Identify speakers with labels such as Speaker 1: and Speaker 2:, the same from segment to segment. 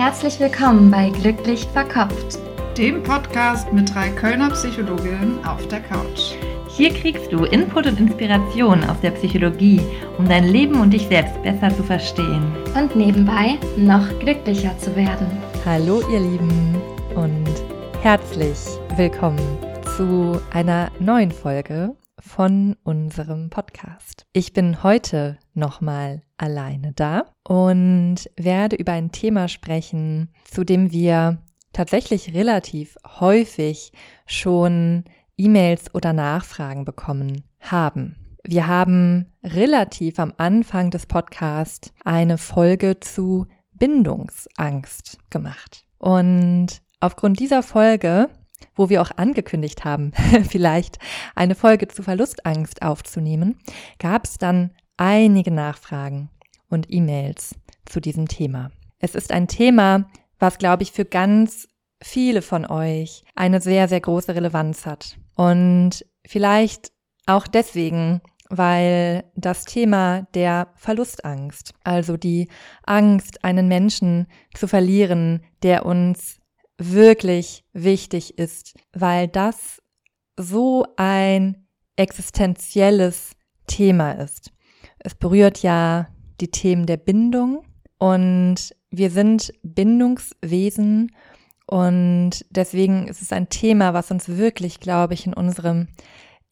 Speaker 1: Herzlich willkommen bei Glücklich Verkopft,
Speaker 2: dem Podcast mit drei Kölner Psychologinnen auf der Couch.
Speaker 3: Hier kriegst du Input und Inspiration aus der Psychologie, um dein Leben und dich selbst besser zu verstehen.
Speaker 1: Und nebenbei noch glücklicher zu werden.
Speaker 4: Hallo ihr Lieben und herzlich willkommen zu einer neuen Folge von unserem Podcast. Ich bin heute nochmal alleine da und werde über ein Thema sprechen, zu dem wir tatsächlich relativ häufig schon E-Mails oder Nachfragen bekommen haben. Wir haben relativ am Anfang des Podcasts eine Folge zu Bindungsangst gemacht. Und aufgrund dieser Folge wo wir auch angekündigt haben, vielleicht eine Folge zu Verlustangst aufzunehmen, gab es dann einige Nachfragen und E-Mails zu diesem Thema. Es ist ein Thema, was, glaube ich, für ganz viele von euch eine sehr, sehr große Relevanz hat. Und vielleicht auch deswegen, weil das Thema der Verlustangst, also die Angst, einen Menschen zu verlieren, der uns wirklich wichtig ist, weil das so ein existenzielles Thema ist. Es berührt ja die Themen der Bindung und wir sind Bindungswesen und deswegen ist es ein Thema, was uns wirklich, glaube ich, in unserem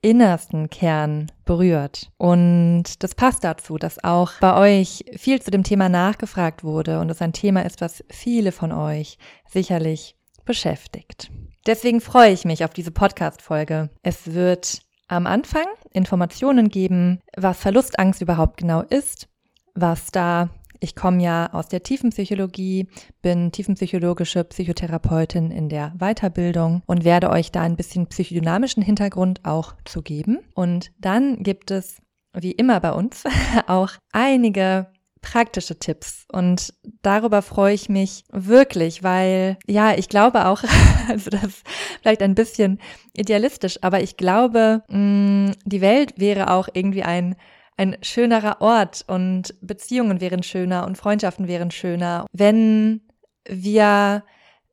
Speaker 4: innersten Kern berührt. Und das passt dazu, dass auch bei euch viel zu dem Thema nachgefragt wurde und es ein Thema ist, was viele von euch sicherlich beschäftigt. Deswegen freue ich mich auf diese Podcast-Folge. Es wird am Anfang Informationen geben, was Verlustangst überhaupt genau ist, was da ich komme ja aus der Tiefenpsychologie, bin tiefenpsychologische Psychotherapeutin in der Weiterbildung und werde euch da ein bisschen psychodynamischen Hintergrund auch zu geben. Und dann gibt es, wie immer bei uns, auch einige praktische Tipps und darüber freue ich mich wirklich, weil ja, ich glaube auch, also das ist vielleicht ein bisschen idealistisch, aber ich glaube, mh, mm, die Welt wäre auch irgendwie ein ein schönerer Ort und Beziehungen wären schöner und Freundschaften wären schöner, wenn wir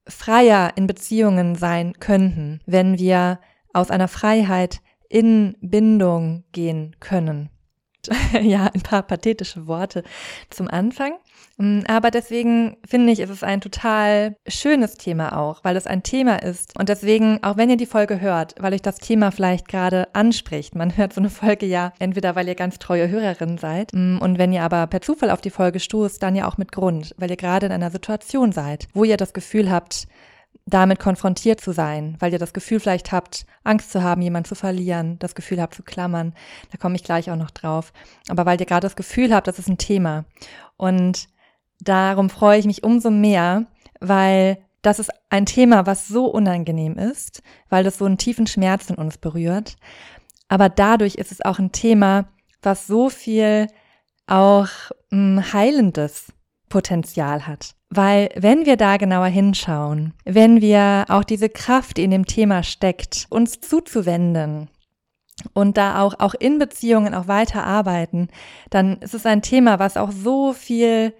Speaker 4: freier in Beziehungen sein könnten, wenn wir aus einer Freiheit in Bindung gehen können. ja, ein paar pathetische Worte zum Anfang. Mm, aber deswegen finde ich, ist es ein total schönes Thema auch, weil es ein Thema ist. Und deswegen, auch wenn ihr die Folge hört, weil euch das Thema vielleicht gerade anspricht, man hört so eine Folge ja entweder, weil ihr ganz treue Hörerin seid mm, und wenn ihr aber per Zufall auf die Folge stoßt, dann ja auch mit Grund, weil ihr gerade in einer Situation seid, wo ihr das Gefühl habt, damit konfrontiert zu sein, weil ihr das Gefühl vielleicht habt, Angst zu haben, jemanden zu verlieren, das Gefühl habt zu klammern. Da komme ich gleich auch noch drauf. Aber weil ihr gerade das Gefühl habt, das ist ein Thema. Und darum freue ich mich umso mehr, weil das ist ein Thema, was so unangenehm ist, weil das so einen tiefen Schmerz in uns berührt. Aber dadurch ist es auch ein Thema, was so viel auch mh, hm, Heilendes Potenzial hat. Weil wenn wir da genauer hinschauen, wenn wir auch diese Kraft, die in dem Thema steckt, uns zuzuwenden und da auch, auch in Beziehungen auch weiter arbeiten, dann ist es ein Thema, was auch so viel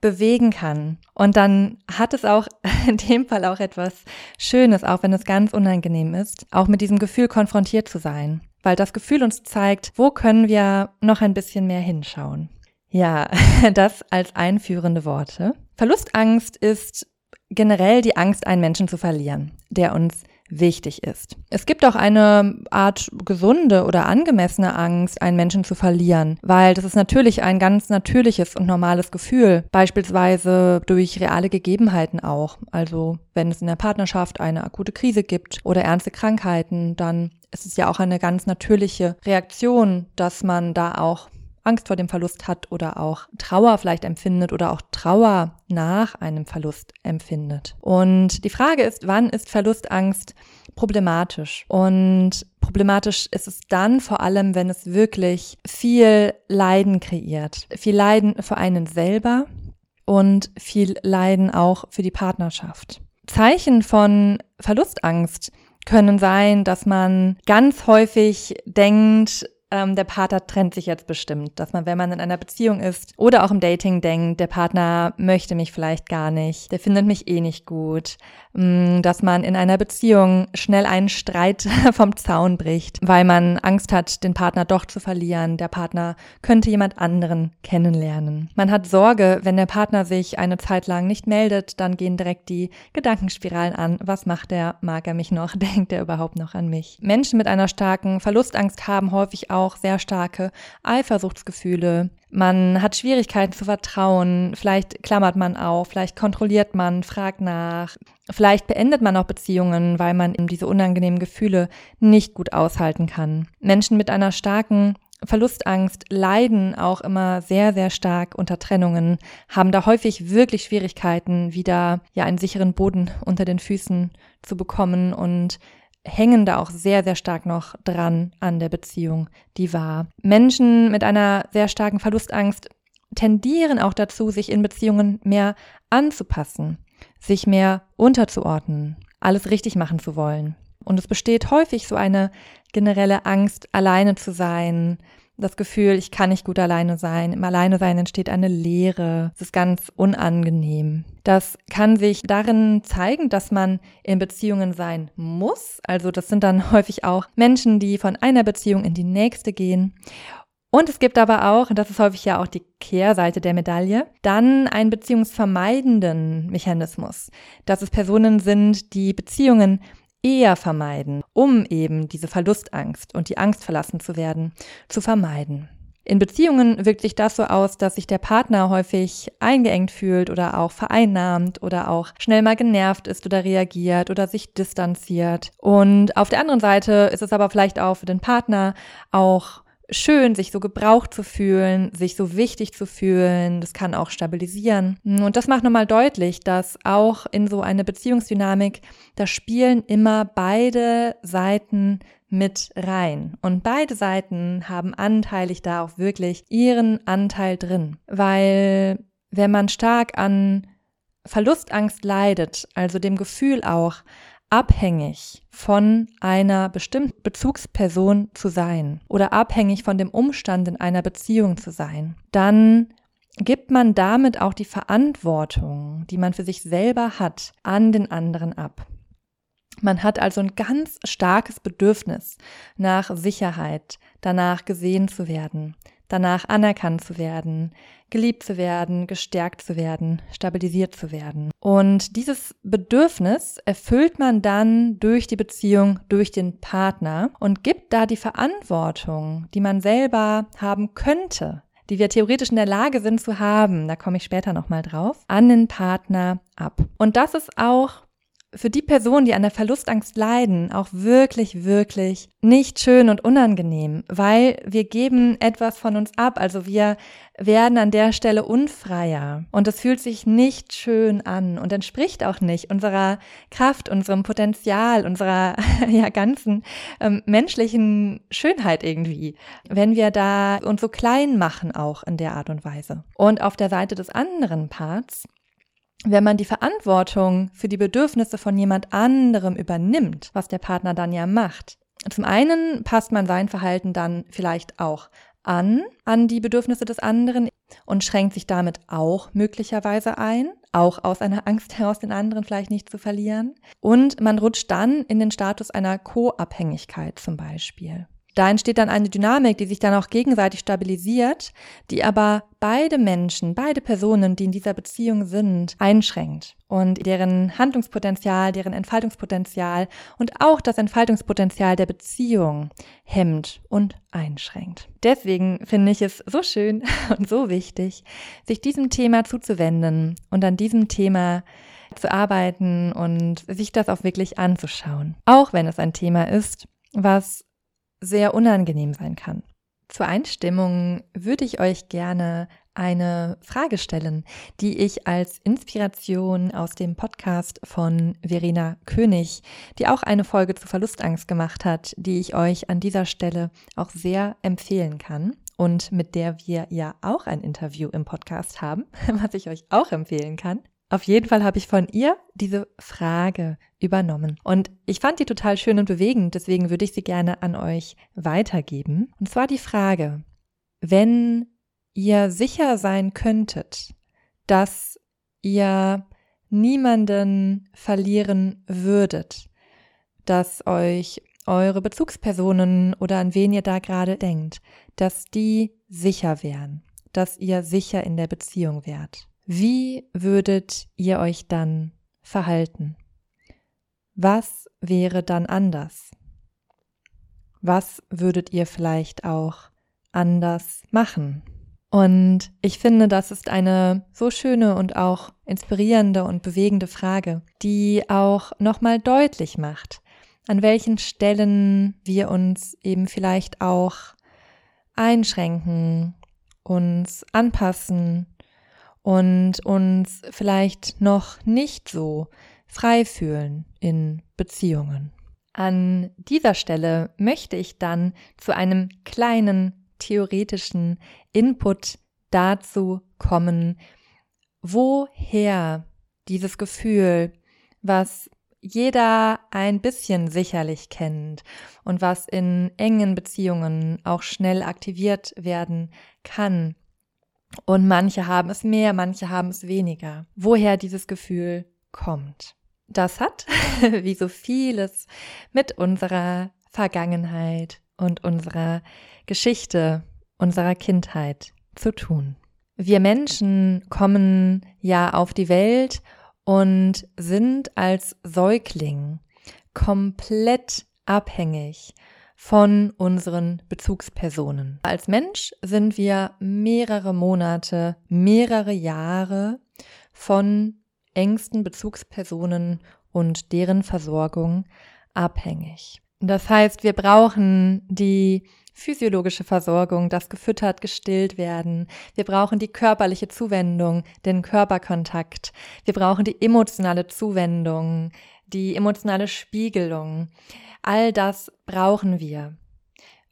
Speaker 4: bewegen kann. Und dann hat es auch in dem Fall auch etwas Schönes, auch wenn es ganz unangenehm ist, auch mit diesem Gefühl konfrontiert zu sein. Weil das Gefühl uns zeigt, wo können wir noch ein bisschen mehr hinschauen. Ja, das als einführende Worte. Verlustangst ist generell die Angst, einen Menschen zu verlieren, der uns wichtig ist. Es gibt auch eine Art gesunde oder angemessene Angst, einen Menschen zu verlieren, weil das ist natürlich ein ganz natürliches und normales Gefühl, beispielsweise durch reale Gegebenheiten auch. Also wenn es in der Partnerschaft eine akute Krise gibt oder ernste Krankheiten, dann ist es ja auch eine ganz natürliche Reaktion, dass man da auch Angst vor dem Verlust hat oder auch Trauer vielleicht empfindet oder auch Trauer nach einem Verlust empfindet. Und die Frage ist, wann ist Verlustangst problematisch? Und problematisch ist es dann vor allem, wenn es wirklich viel Leiden kreiert. Viel Leiden für einen selber und viel Leiden auch für die Partnerschaft. Zeichen von Verlustangst können sein, dass man ganz häufig denkt, ähm, der Partner trennt sich jetzt bestimmt. Dass man, wenn man in einer Beziehung ist oder auch im Dating denkt, der Partner möchte mich vielleicht gar nicht, der findet mich eh nicht gut. Mm, dass man in einer Beziehung schnell einen Streit vom Zaun bricht, weil man Angst hat, den Partner doch zu verlieren. Der Partner könnte jemand anderen kennenlernen. Man hat Sorge, wenn der Partner sich eine Zeit lang nicht meldet, dann gehen direkt die Gedankenspiralen an. Was macht er? Mag er mich noch? Denkt er überhaupt noch an mich? Menschen mit einer starken Verlustangst haben häufig auch sehr starke Eifersuchtsgefühle. Man hat Schwierigkeiten zu vertrauen, vielleicht klammert man auf, vielleicht kontrolliert man, fragt nach, vielleicht beendet man auch Beziehungen, weil man eben diese unangenehmen Gefühle nicht gut aushalten kann. Menschen mit einer starken Verlustangst leiden auch immer sehr, sehr stark unter Trennungen, haben da häufig wirklich Schwierigkeiten, wieder ja einen sicheren Boden unter den Füßen zu bekommen und hängen da auch sehr, sehr stark noch dran an der Beziehung, die war. Menschen mit einer sehr starken Verlustangst tendieren auch dazu, sich in Beziehungen mehr anzupassen, sich mehr unterzuordnen, alles richtig machen zu wollen. Und es besteht häufig so eine generelle Angst, alleine zu sein, das Gefühl, ich kann nicht gut alleine sein. Im Alleine sein entsteht eine Leere. Es ist ganz unangenehm. Das kann sich darin zeigen, dass man in Beziehungen sein muss. Also das sind dann häufig auch Menschen, die von einer Beziehung in die nächste gehen. Und es gibt aber auch, und das ist häufig ja auch die Kehrseite der Medaille, dann einen beziehungsvermeidenden Mechanismus, dass es Personen sind, die Beziehungen eher vermeiden, um eben diese Verlustangst und die Angst verlassen zu werden, zu vermeiden. In Beziehungen wirkt sich das so aus, dass sich der Partner häufig eingeengt fühlt oder auch vereinnahmt oder auch schnell mal genervt ist oder reagiert oder sich distanziert. Und auf der anderen Seite ist es aber vielleicht auch für den Partner auch schön, sich so gebraucht zu fühlen, sich so wichtig zu fühlen. Das kann auch stabilisieren. Und das macht nochmal deutlich, dass auch in so eine Beziehungsdynamik, da spielen immer beide Seiten mit rein. Und beide Seiten haben anteilig da auch wirklich ihren Anteil drin. Weil wenn man stark an Verlustangst leidet, also dem Gefühl auch, abhängig von einer bestimmten Bezugsperson zu sein oder abhängig von dem Umstand in einer Beziehung zu sein, dann gibt man damit auch die Verantwortung, die man für sich selber hat, an den anderen ab. Man hat also ein ganz starkes Bedürfnis nach Sicherheit, danach gesehen zu werden, danach anerkannt zu werden, geliebt zu werden, gestärkt zu werden, stabilisiert zu werden. Und dieses Bedürfnis erfüllt man dann durch die Beziehung, durch den Partner und gibt da die Verantwortung, die man selber haben könnte, die wir theoretisch in der Lage sind zu haben, da komme ich später nochmal drauf, an den Partner ab. Und das ist auch für die Personen, die an der Verlustangst leiden, auch wirklich, wirklich nicht schön und unangenehm, weil wir geben etwas von uns ab. Also wir werden an der Stelle unfreier und es fühlt sich nicht schön an und entspricht auch nicht unserer Kraft, unserem Potenzial, unserer ja ganzen ähm, menschlichen Schönheit irgendwie, wenn wir da uns so klein machen auch in der Art und Weise. Und auf der Seite des anderen Parts wenn man die Verantwortung für die Bedürfnisse von jemand anderem übernimmt, was der Partner dann ja macht. Zum einen passt man sein Verhalten dann vielleicht auch an, an die Bedürfnisse des anderen und schränkt sich damit auch möglicherweise ein, auch aus einer Angst heraus, den anderen vielleicht nicht zu verlieren. Und man rutscht dann in den Status einer Co-Abhängigkeit zum Beispiel. Da entsteht dann eine Dynamik, die sich dann auch gegenseitig stabilisiert, die aber beide Menschen, beide Personen, die in dieser Beziehung sind, einschränkt und deren Handlungspotenzial, deren Entfaltungspotenzial und auch das Entfaltungspotenzial der Beziehung hemmt und einschränkt. Deswegen finde ich es so schön und so wichtig, sich diesem Thema zuzuwenden und an diesem Thema zu arbeiten und sich das auch wirklich anzuschauen. Auch wenn es ein Thema ist, was sehr unangenehm sein kann. Zur Einstimmung würde ich euch gerne eine Frage stellen, die ich als Inspiration aus dem Podcast von Verena König, die auch eine Folge zu Verlustangst gemacht hat, die ich euch an dieser Stelle auch sehr empfehlen kann und mit der wir ja auch ein Interview im Podcast haben, was ich euch auch empfehlen kann. Auf jeden Fall habe ich von ihr diese Frage übernommen. Und ich fand die total schön und bewegend, deswegen würde ich sie gerne an euch weitergeben. Und zwar die Frage, wenn ihr sicher sein könntet, dass ihr niemanden verlieren würdet, dass euch eure Bezugspersonen oder an wen ihr da gerade denkt, dass die sicher wären, dass ihr sicher in der Beziehung wärt. Wie würdet ihr euch dann verhalten? Was wäre dann anders? Was würdet ihr vielleicht auch anders machen? Und ich finde, das ist eine so schöne und auch inspirierende und bewegende Frage, die auch nochmal deutlich macht, an welchen Stellen wir uns eben vielleicht auch einschränken, uns anpassen und uns vielleicht noch nicht so frei fühlen in Beziehungen. An dieser Stelle möchte ich dann zu einem kleinen theoretischen Input dazu kommen, woher dieses Gefühl, was jeder ein bisschen sicherlich kennt und was in engen Beziehungen auch schnell aktiviert werden kann, und manche haben es mehr, manche haben es weniger. Woher dieses Gefühl kommt. Das hat, wie so vieles, mit unserer Vergangenheit und unserer Geschichte, unserer Kindheit zu tun. Wir Menschen kommen ja auf die Welt und sind als Säugling komplett abhängig von unseren Bezugspersonen. Als Mensch sind wir mehrere Monate, mehrere Jahre von engsten Bezugspersonen und deren Versorgung abhängig. Das heißt, wir brauchen die physiologische Versorgung, das gefüttert, gestillt werden. Wir brauchen die körperliche Zuwendung, den Körperkontakt. Wir brauchen die emotionale Zuwendung, die emotionale Spiegelung. All das brauchen wir,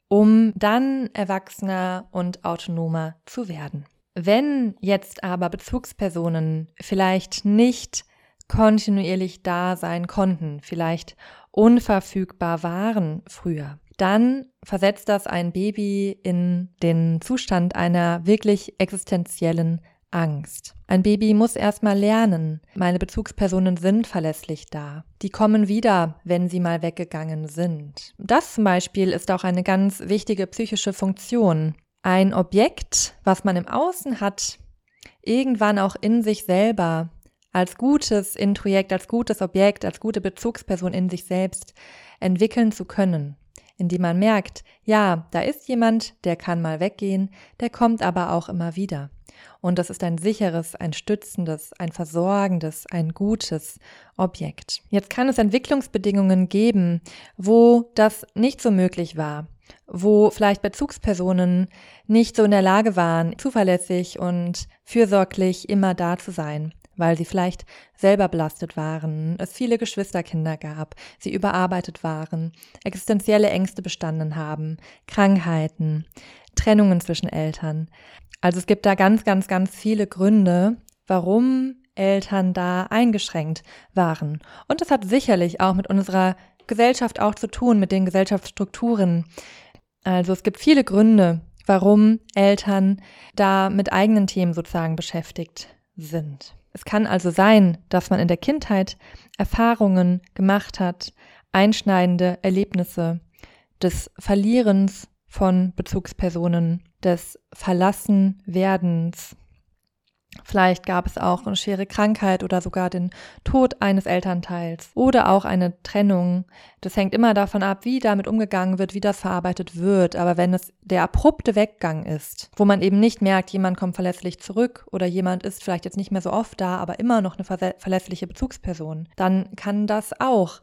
Speaker 4: um dann erwachsener und autonomer zu werden. Wenn jetzt aber Bezugspersonen vielleicht nicht kontinuierlich da sein konnten, vielleicht unverfügbar waren früher, dann versetzt das ein Baby in den Zustand einer wirklich existenziellen Angst. Ein Baby muss erstmal lernen, meine Bezugspersonen sind verlässlich da. Die kommen wieder, wenn sie mal weggegangen sind. Das zum Beispiel ist auch eine ganz wichtige psychische Funktion. Ein Objekt, was man im Außen hat, irgendwann auch in sich selber als gutes Introjekt, als gutes Objekt, als gute Bezugsperson in sich selbst entwickeln zu können indem man merkt, ja, da ist jemand, der kann mal weggehen, der kommt aber auch immer wieder. Und das ist ein sicheres, ein stützendes, ein versorgendes, ein gutes Objekt. Jetzt kann es Entwicklungsbedingungen geben, wo das nicht so möglich war, wo vielleicht Bezugspersonen nicht so in der Lage waren, zuverlässig und fürsorglich immer da zu sein weil sie vielleicht selber belastet waren, es viele Geschwisterkinder gab, sie überarbeitet waren, existenzielle Ängste bestanden haben, Krankheiten, Trennungen zwischen Eltern. Also es gibt da ganz, ganz, ganz viele Gründe, warum Eltern da eingeschränkt waren. Und das hat sicherlich auch mit unserer Gesellschaft auch zu tun, mit den Gesellschaftsstrukturen. Also es gibt viele Gründe, warum Eltern da mit eigenen Themen sozusagen beschäftigt sind. Es kann also sein, dass man in der Kindheit Erfahrungen gemacht hat, einschneidende Erlebnisse des Verlierens von Bezugspersonen, des Verlassenwerdens. Vielleicht gab es auch eine schwere Krankheit oder sogar den Tod eines Elternteils oder auch eine Trennung. Das hängt immer davon ab, wie damit umgegangen wird, wie das verarbeitet wird. Aber wenn es der abrupte Weggang ist, wo man eben nicht merkt, jemand kommt verlässlich zurück oder jemand ist vielleicht jetzt nicht mehr so oft da, aber immer noch eine verlässliche Bezugsperson, dann kann das auch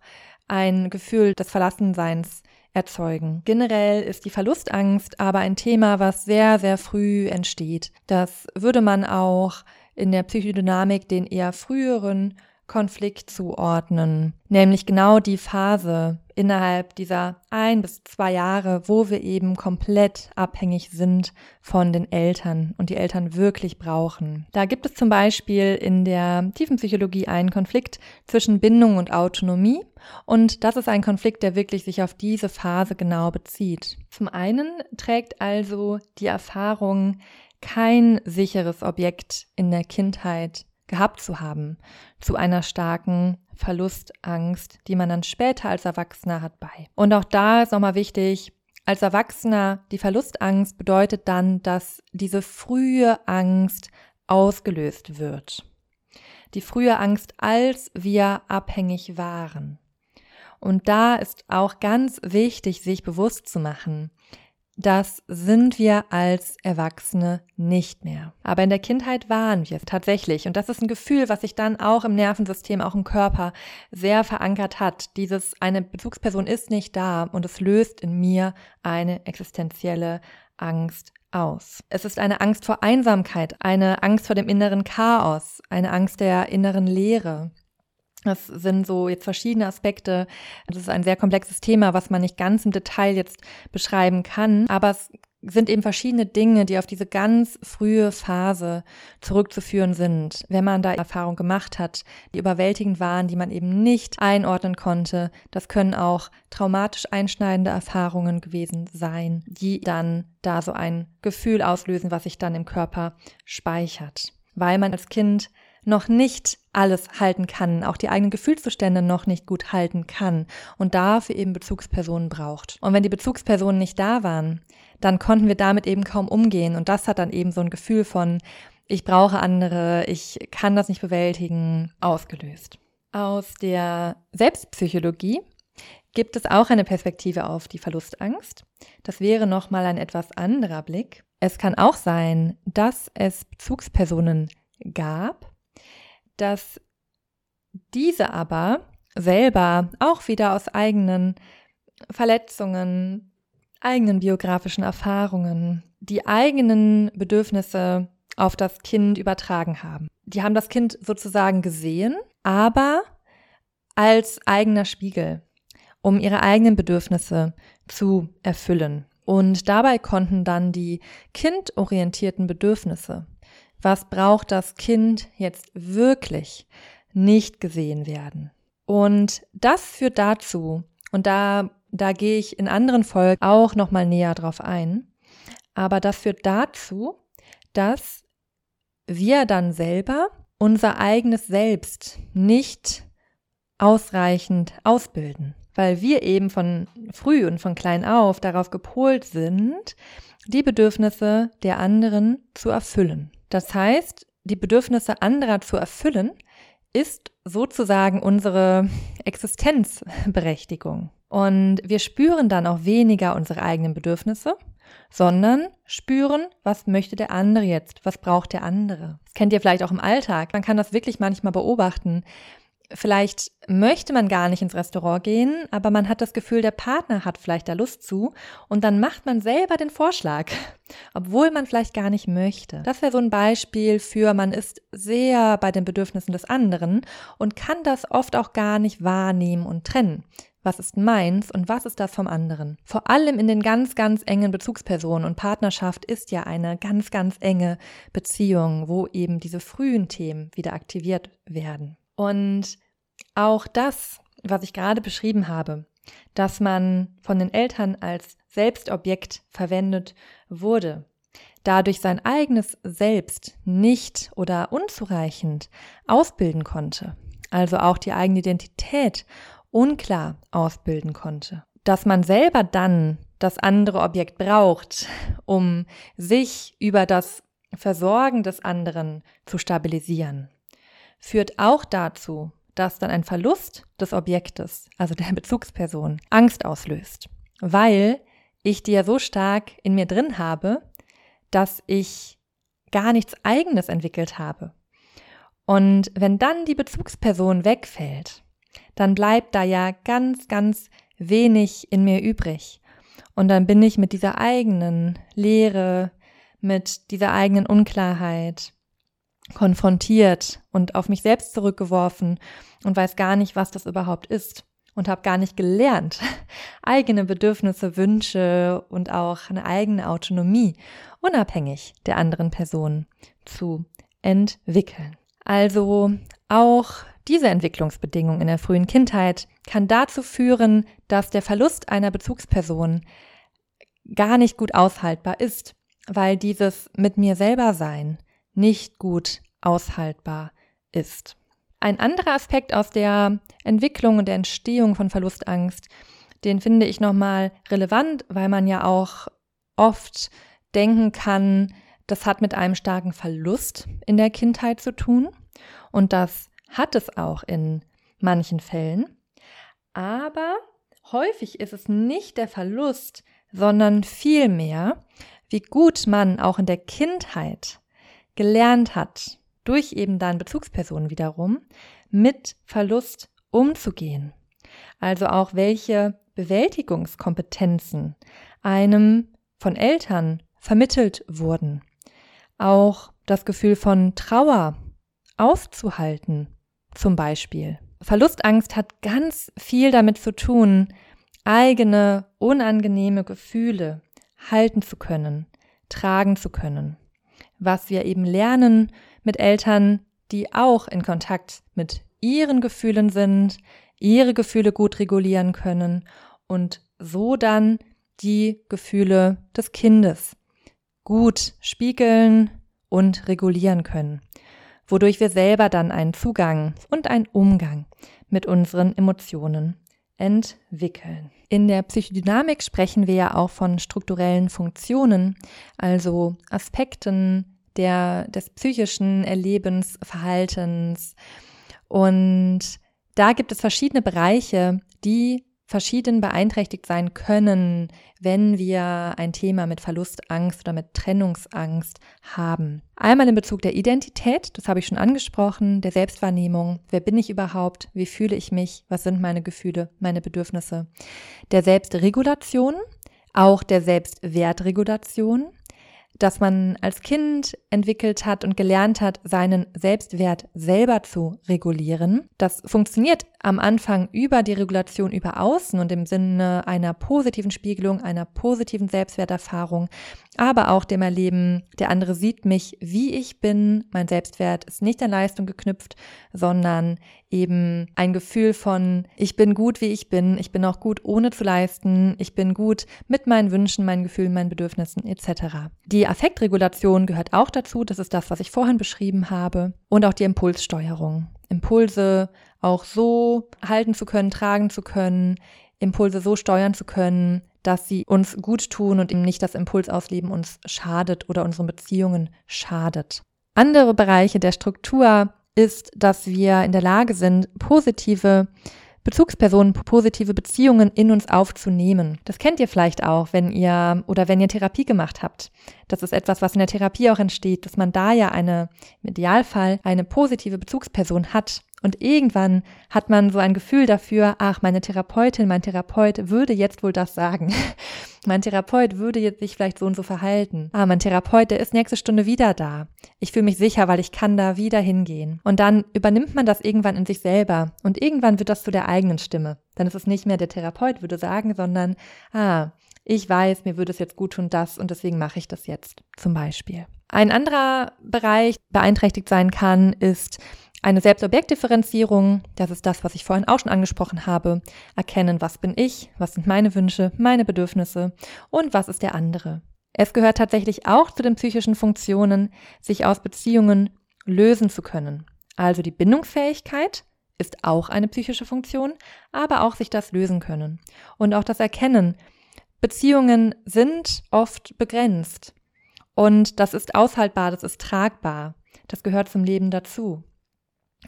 Speaker 4: ein Gefühl des Verlassenseins erzeugen. Generell ist die Verlustangst aber ein Thema, was sehr, sehr früh entsteht. Das würde man auch in der Psychodynamik den eher früheren Konflikt zuordnen, nämlich genau die Phase innerhalb dieser ein bis zwei Jahre, wo wir eben komplett abhängig sind von den Eltern und die Eltern wirklich brauchen. Da gibt es zum Beispiel in der Tiefenpsychologie einen Konflikt zwischen Bindung und Autonomie und das ist ein Konflikt, der wirklich sich auf diese Phase genau bezieht. Zum einen trägt also die Erfahrung, kein sicheres Objekt in der Kindheit gehabt zu haben, zu einer starken Verlustangst, die man dann später als Erwachsener hat bei. Und auch da ist nochmal wichtig, als Erwachsener, die Verlustangst bedeutet dann, dass diese frühe Angst ausgelöst wird. Die frühe Angst, als wir abhängig waren. Und da ist auch ganz wichtig, sich bewusst zu machen, das sind wir als Erwachsene nicht mehr. Aber in der Kindheit waren wir es tatsächlich. Und das ist ein Gefühl, was sich dann auch im Nervensystem, auch im Körper sehr verankert hat. Dieses, eine Bezugsperson ist nicht da und es löst in mir eine existenzielle Angst aus. Es ist eine Angst vor Einsamkeit, eine Angst vor dem inneren Chaos, eine Angst der inneren Leere. Das sind so jetzt verschiedene Aspekte. Das ist ein sehr komplexes Thema, was man nicht ganz im Detail jetzt beschreiben kann. Aber es sind eben verschiedene Dinge, die auf diese ganz frühe Phase zurückzuführen sind. Wenn man da Erfahrung gemacht hat, die überwältigend waren, die man eben nicht einordnen konnte, das können auch traumatisch einschneidende Erfahrungen gewesen sein, die dann da so ein Gefühl auslösen, was sich dann im Körper speichert. Weil man als Kind noch nicht alles halten kann, auch die eigenen Gefühlszustände noch nicht gut halten kann und dafür eben Bezugspersonen braucht. Und wenn die Bezugspersonen nicht da waren, dann konnten wir damit eben kaum umgehen und das hat dann eben so ein Gefühl von, ich brauche andere, ich kann das nicht bewältigen, ausgelöst. Aus der Selbstpsychologie gibt es auch eine Perspektive auf die Verlustangst. Das wäre nochmal ein etwas anderer Blick. Es kann auch sein, dass es Bezugspersonen gab, dass diese aber selber auch wieder aus eigenen Verletzungen, eigenen biografischen Erfahrungen, die eigenen Bedürfnisse auf das Kind übertragen haben. Die haben das Kind sozusagen gesehen, aber als eigener Spiegel, um ihre eigenen Bedürfnisse zu erfüllen. Und dabei konnten dann die kindorientierten Bedürfnisse was braucht das Kind jetzt wirklich nicht gesehen werden. Und das führt dazu, und da, da gehe ich in anderen Folgen auch nochmal näher drauf ein, aber das führt dazu, dass wir dann selber unser eigenes Selbst nicht ausreichend ausbilden, weil wir eben von früh und von klein auf darauf gepolt sind, die Bedürfnisse der anderen zu erfüllen. Das heißt, die Bedürfnisse anderer zu erfüllen, ist sozusagen unsere Existenzberechtigung. Und wir spüren dann auch weniger unsere eigenen Bedürfnisse, sondern spüren, was möchte der andere jetzt, was braucht der andere. Das kennt ihr vielleicht auch im Alltag. Man kann das wirklich manchmal beobachten, Vielleicht möchte man gar nicht ins Restaurant gehen, aber man hat das Gefühl, der Partner hat vielleicht da Lust zu und dann macht man selber den Vorschlag, obwohl man vielleicht gar nicht möchte. Das wäre so ein Beispiel für, man ist sehr bei den Bedürfnissen des anderen und kann das oft auch gar nicht wahrnehmen und trennen. Was ist meins und was ist das vom anderen? Vor allem in den ganz, ganz engen Bezugspersonen und Partnerschaft ist ja eine ganz, ganz enge Beziehung, wo eben diese frühen Themen wieder aktiviert werden. Und auch das, was ich gerade beschrieben habe, dass man von den Eltern als Selbstobjekt verwendet wurde, dadurch sein eigenes Selbst nicht oder unzureichend ausbilden konnte, also auch die eigene Identität unklar ausbilden konnte, dass man selber dann das andere Objekt braucht, um sich über das Versorgen des anderen zu stabilisieren, führt auch dazu, dass dann ein Verlust des Objektes, also der Bezugsperson, Angst auslöst, weil ich die ja so stark in mir drin habe, dass ich gar nichts eigenes entwickelt habe. Und wenn dann die Bezugsperson wegfällt, dann bleibt da ja ganz, ganz wenig in mir übrig. Und dann bin ich mit dieser eigenen Leere, mit dieser eigenen Unklarheit, konfrontiert und auf mich selbst zurückgeworfen und weiß gar nicht, was das überhaupt ist und habe gar nicht gelernt, eigene Bedürfnisse, Wünsche und auch eine eigene Autonomie unabhängig der anderen Person zu entwickeln. Also auch diese Entwicklungsbedingung in der frühen Kindheit kann dazu führen, dass der Verlust einer Bezugsperson gar nicht gut aushaltbar ist, weil dieses mit mir selber sein nicht gut aushaltbar ist. Ein anderer Aspekt aus der Entwicklung und der Entstehung von Verlustangst, den finde ich nochmal relevant, weil man ja auch oft denken kann, das hat mit einem starken Verlust in der Kindheit zu tun. Und das hat es auch in manchen Fällen. Aber häufig ist es nicht der Verlust, sondern vielmehr, wie gut man auch in der Kindheit gelernt hat, durch eben dann Bezugspersonen wiederum, mit Verlust umzugehen. Also auch welche Bewältigungskompetenzen einem von Eltern vermittelt wurden. Auch das Gefühl von Trauer auszuhalten, zum Beispiel. Verlustangst hat ganz viel damit zu tun, eigene unangenehme Gefühle halten zu können, tragen zu können. Was wir eben lernen mit Eltern, die auch in Kontakt mit ihren Gefühlen sind, ihre Gefühle gut regulieren können und so dann die Gefühle des Kindes gut spiegeln und regulieren können, wodurch wir selber dann einen Zugang und einen Umgang mit unseren Emotionen entwickeln. In der Psychodynamik sprechen wir ja auch von strukturellen Funktionen, also Aspekten der, des psychischen Erlebens, Verhaltens. Und da gibt es verschiedene Bereiche, die verschieden beeinträchtigt sein können, wenn wir ein Thema mit Verlustangst oder mit Trennungsangst haben. Einmal in Bezug der Identität, das habe ich schon angesprochen, der Selbstwahrnehmung. Wer bin ich überhaupt? Wie fühle ich mich? Was sind meine Gefühle, meine Bedürfnisse? Der Selbstregulation, auch der Selbstwertregulation dass man als Kind entwickelt hat und gelernt hat, seinen Selbstwert selber zu regulieren. Das funktioniert am Anfang über die Regulation über außen und im Sinne einer positiven Spiegelung, einer positiven Selbstwerterfahrung, aber auch dem Erleben, der andere sieht mich, wie ich bin. Mein Selbstwert ist nicht an Leistung geknüpft, sondern eben ein Gefühl von, ich bin gut, wie ich bin, ich bin auch gut, ohne zu leisten, ich bin gut mit meinen Wünschen, meinen Gefühlen, meinen Bedürfnissen etc. Die Affektregulation gehört auch dazu, das ist das, was ich vorhin beschrieben habe, und auch die Impulssteuerung. Impulse auch so halten zu können, tragen zu können, Impulse so steuern zu können, dass sie uns gut tun und eben nicht das Impulsausleben uns schadet oder unseren Beziehungen schadet. Andere Bereiche der Struktur ist, dass wir in der Lage sind, positive Bezugspersonen, positive Beziehungen in uns aufzunehmen. Das kennt ihr vielleicht auch, wenn ihr oder wenn ihr Therapie gemacht habt. Das ist etwas, was in der Therapie auch entsteht, dass man da ja eine, im Idealfall, eine positive Bezugsperson hat. Und irgendwann hat man so ein Gefühl dafür, ach, meine Therapeutin, mein Therapeut würde jetzt wohl das sagen. mein Therapeut würde jetzt sich vielleicht so und so verhalten. Ah, mein Therapeut, der ist nächste Stunde wieder da. Ich fühle mich sicher, weil ich kann da wieder hingehen. Und dann übernimmt man das irgendwann in sich selber. Und irgendwann wird das zu der eigenen Stimme. Dann ist es nicht mehr der Therapeut würde sagen, sondern, ah, ich weiß, mir würde es jetzt gut tun, das und deswegen mache ich das jetzt zum Beispiel. Ein anderer Bereich beeinträchtigt sein kann, ist eine Selbstobjektdifferenzierung, das ist das, was ich vorhin auch schon angesprochen habe. Erkennen, was bin ich, was sind meine Wünsche, meine Bedürfnisse und was ist der andere. Es gehört tatsächlich auch zu den psychischen Funktionen, sich aus Beziehungen lösen zu können. Also die Bindungsfähigkeit ist auch eine psychische Funktion, aber auch sich das lösen können. Und auch das Erkennen. Beziehungen sind oft begrenzt. Und das ist aushaltbar, das ist tragbar. Das gehört zum Leben dazu.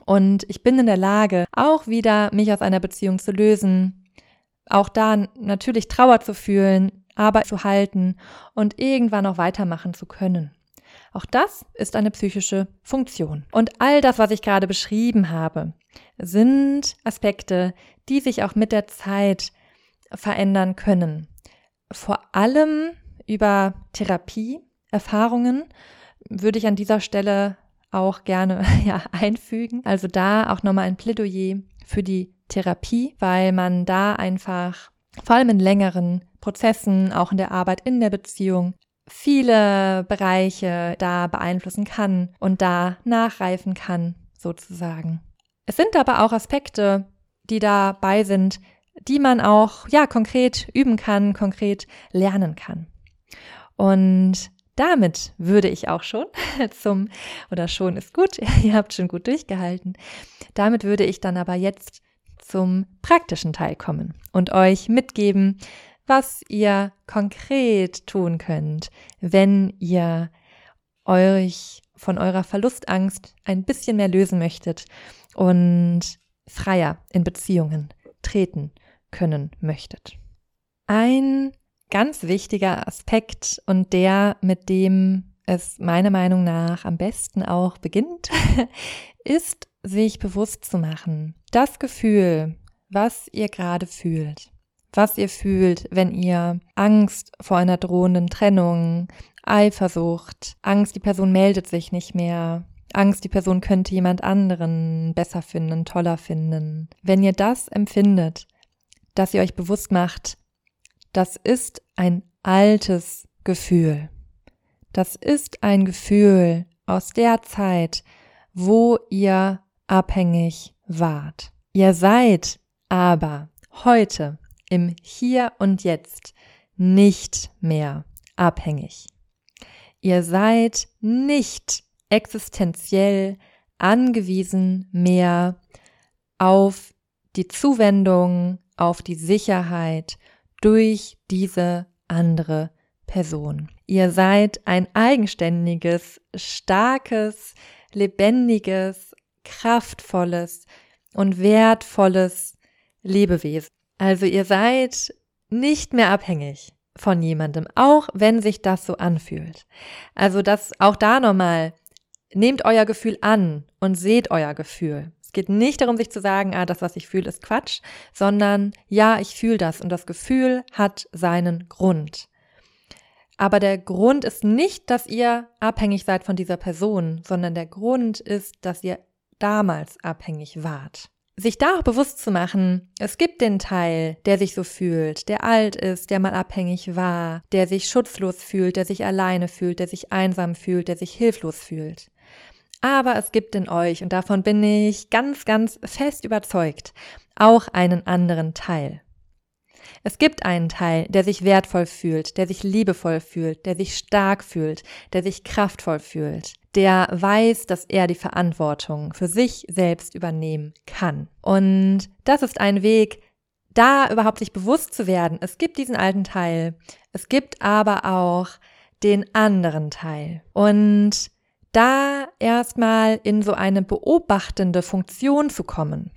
Speaker 4: Und ich bin in der Lage, auch wieder mich aus einer Beziehung zu lösen, auch da natürlich Trauer zu fühlen, aber zu halten und irgendwann auch weitermachen zu können. Auch das ist eine psychische Funktion. Und all das, was ich gerade beschrieben habe, sind Aspekte, die sich auch mit der Zeit verändern können. Vor allem über Therapieerfahrungen würde ich an dieser Stelle auch gerne ja, einfügen. Also da auch nochmal ein Plädoyer für die Therapie, weil man da einfach vor allem in längeren Prozessen, auch in der Arbeit in der Beziehung, viele Bereiche da beeinflussen kann und da nachreifen kann, sozusagen. Es sind aber auch Aspekte, die dabei sind, die man auch, ja, konkret üben kann, konkret lernen kann. Und damit würde ich auch schon zum, oder schon ist gut, ihr habt schon gut durchgehalten. Damit würde ich dann aber jetzt zum praktischen Teil kommen und euch mitgeben, was ihr konkret tun könnt, wenn ihr euch von eurer Verlustangst ein bisschen mehr lösen möchtet und freier in Beziehungen treten können möchtet. Ein ganz wichtiger Aspekt und der, mit dem es meiner Meinung nach am besten auch beginnt, ist sich bewusst zu machen, das Gefühl, was ihr gerade fühlt, was ihr fühlt, wenn ihr Angst vor einer drohenden Trennung, Eifersucht, Angst, die Person meldet sich nicht mehr, Angst, die Person könnte jemand anderen besser finden, toller finden. Wenn ihr das empfindet, dass ihr euch bewusst macht, das ist ein altes Gefühl. Das ist ein Gefühl aus der Zeit, wo ihr abhängig wart. Ihr seid aber heute im Hier und Jetzt nicht mehr abhängig. Ihr seid nicht existenziell angewiesen mehr auf die Zuwendung, auf die Sicherheit durch diese andere Person. Ihr seid ein eigenständiges, starkes, lebendiges, kraftvolles und wertvolles Lebewesen. Also ihr seid nicht mehr abhängig von jemandem, auch wenn sich das so anfühlt. Also das auch da nochmal, nehmt euer Gefühl an und seht euer Gefühl. Es geht nicht darum, sich zu sagen, ah, das, was ich fühle, ist Quatsch, sondern ja, ich fühle das und das Gefühl hat seinen Grund. Aber der Grund ist nicht, dass ihr abhängig seid von dieser Person, sondern der Grund ist, dass ihr damals abhängig wart. Sich da auch bewusst zu machen, es gibt den Teil, der sich so fühlt, der alt ist, der mal abhängig war, der sich schutzlos fühlt, der sich alleine fühlt, der sich einsam fühlt, der sich hilflos fühlt. Aber es gibt in euch, und davon bin ich ganz, ganz fest überzeugt, auch einen anderen Teil. Es gibt einen Teil, der sich wertvoll fühlt, der sich liebevoll fühlt, der sich stark fühlt, der sich kraftvoll fühlt, der weiß, dass er die Verantwortung für sich selbst übernehmen kann. Und das ist ein Weg, da überhaupt sich bewusst zu werden. Es gibt diesen alten Teil, es gibt aber auch den anderen Teil. Und da erstmal in so eine beobachtende Funktion zu kommen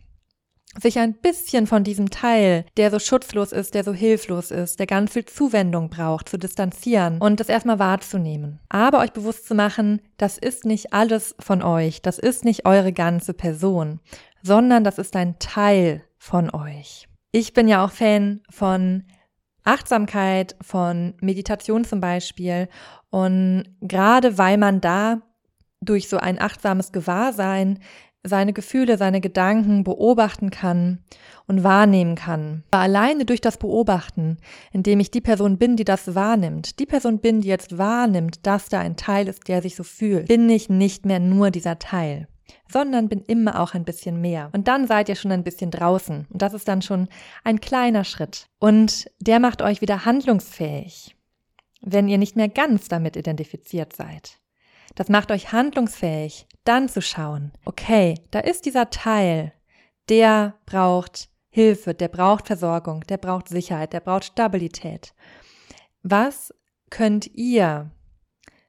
Speaker 4: sich ein bisschen von diesem Teil, der so schutzlos ist, der so hilflos ist, der ganz viel Zuwendung braucht, zu distanzieren und das erstmal wahrzunehmen. Aber euch bewusst zu machen, das ist nicht alles von euch, das ist nicht eure ganze Person, sondern das ist ein Teil von euch. Ich bin ja auch Fan von Achtsamkeit, von Meditation zum Beispiel und gerade weil man da durch so ein achtsames Gewahrsein seine Gefühle, seine Gedanken beobachten kann und wahrnehmen kann. Aber alleine durch das Beobachten, indem ich die Person bin, die das wahrnimmt, die Person bin, die jetzt wahrnimmt, dass da ein Teil ist, der sich so fühlt, bin ich nicht mehr nur dieser Teil sondern bin immer auch ein bisschen mehr. Und dann seid ihr schon ein bisschen draußen. Und das ist dann schon ein kleiner Schritt. Und der macht euch wieder handlungsfähig, wenn ihr nicht mehr ganz damit identifiziert seid. Das macht euch handlungsfähig, dann zu schauen, okay, da ist dieser Teil, der braucht Hilfe, der braucht Versorgung, der braucht Sicherheit, der braucht Stabilität. Was könnt ihr,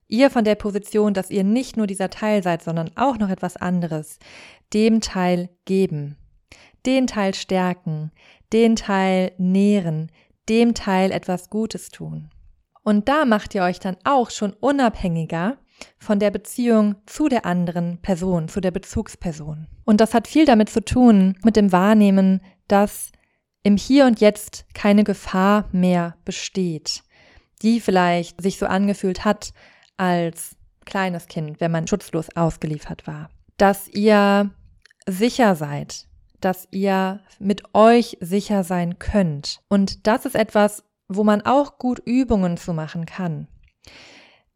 Speaker 4: ihr von der Position, dass ihr nicht nur dieser Teil seid, sondern auch noch etwas anderes, dem Teil geben, den Teil stärken, den Teil nähren, dem Teil etwas Gutes tun. Und da macht ihr euch dann auch schon unabhängiger von der Beziehung zu der anderen Person, zu der Bezugsperson. Und das hat viel damit zu tun, mit dem Wahrnehmen, dass im Hier und Jetzt keine Gefahr mehr besteht, die vielleicht sich so angefühlt hat, als kleines Kind, wenn man schutzlos ausgeliefert war. Dass ihr sicher seid, dass ihr mit euch sicher sein könnt. Und das ist etwas, wo man auch gut Übungen zu machen kann.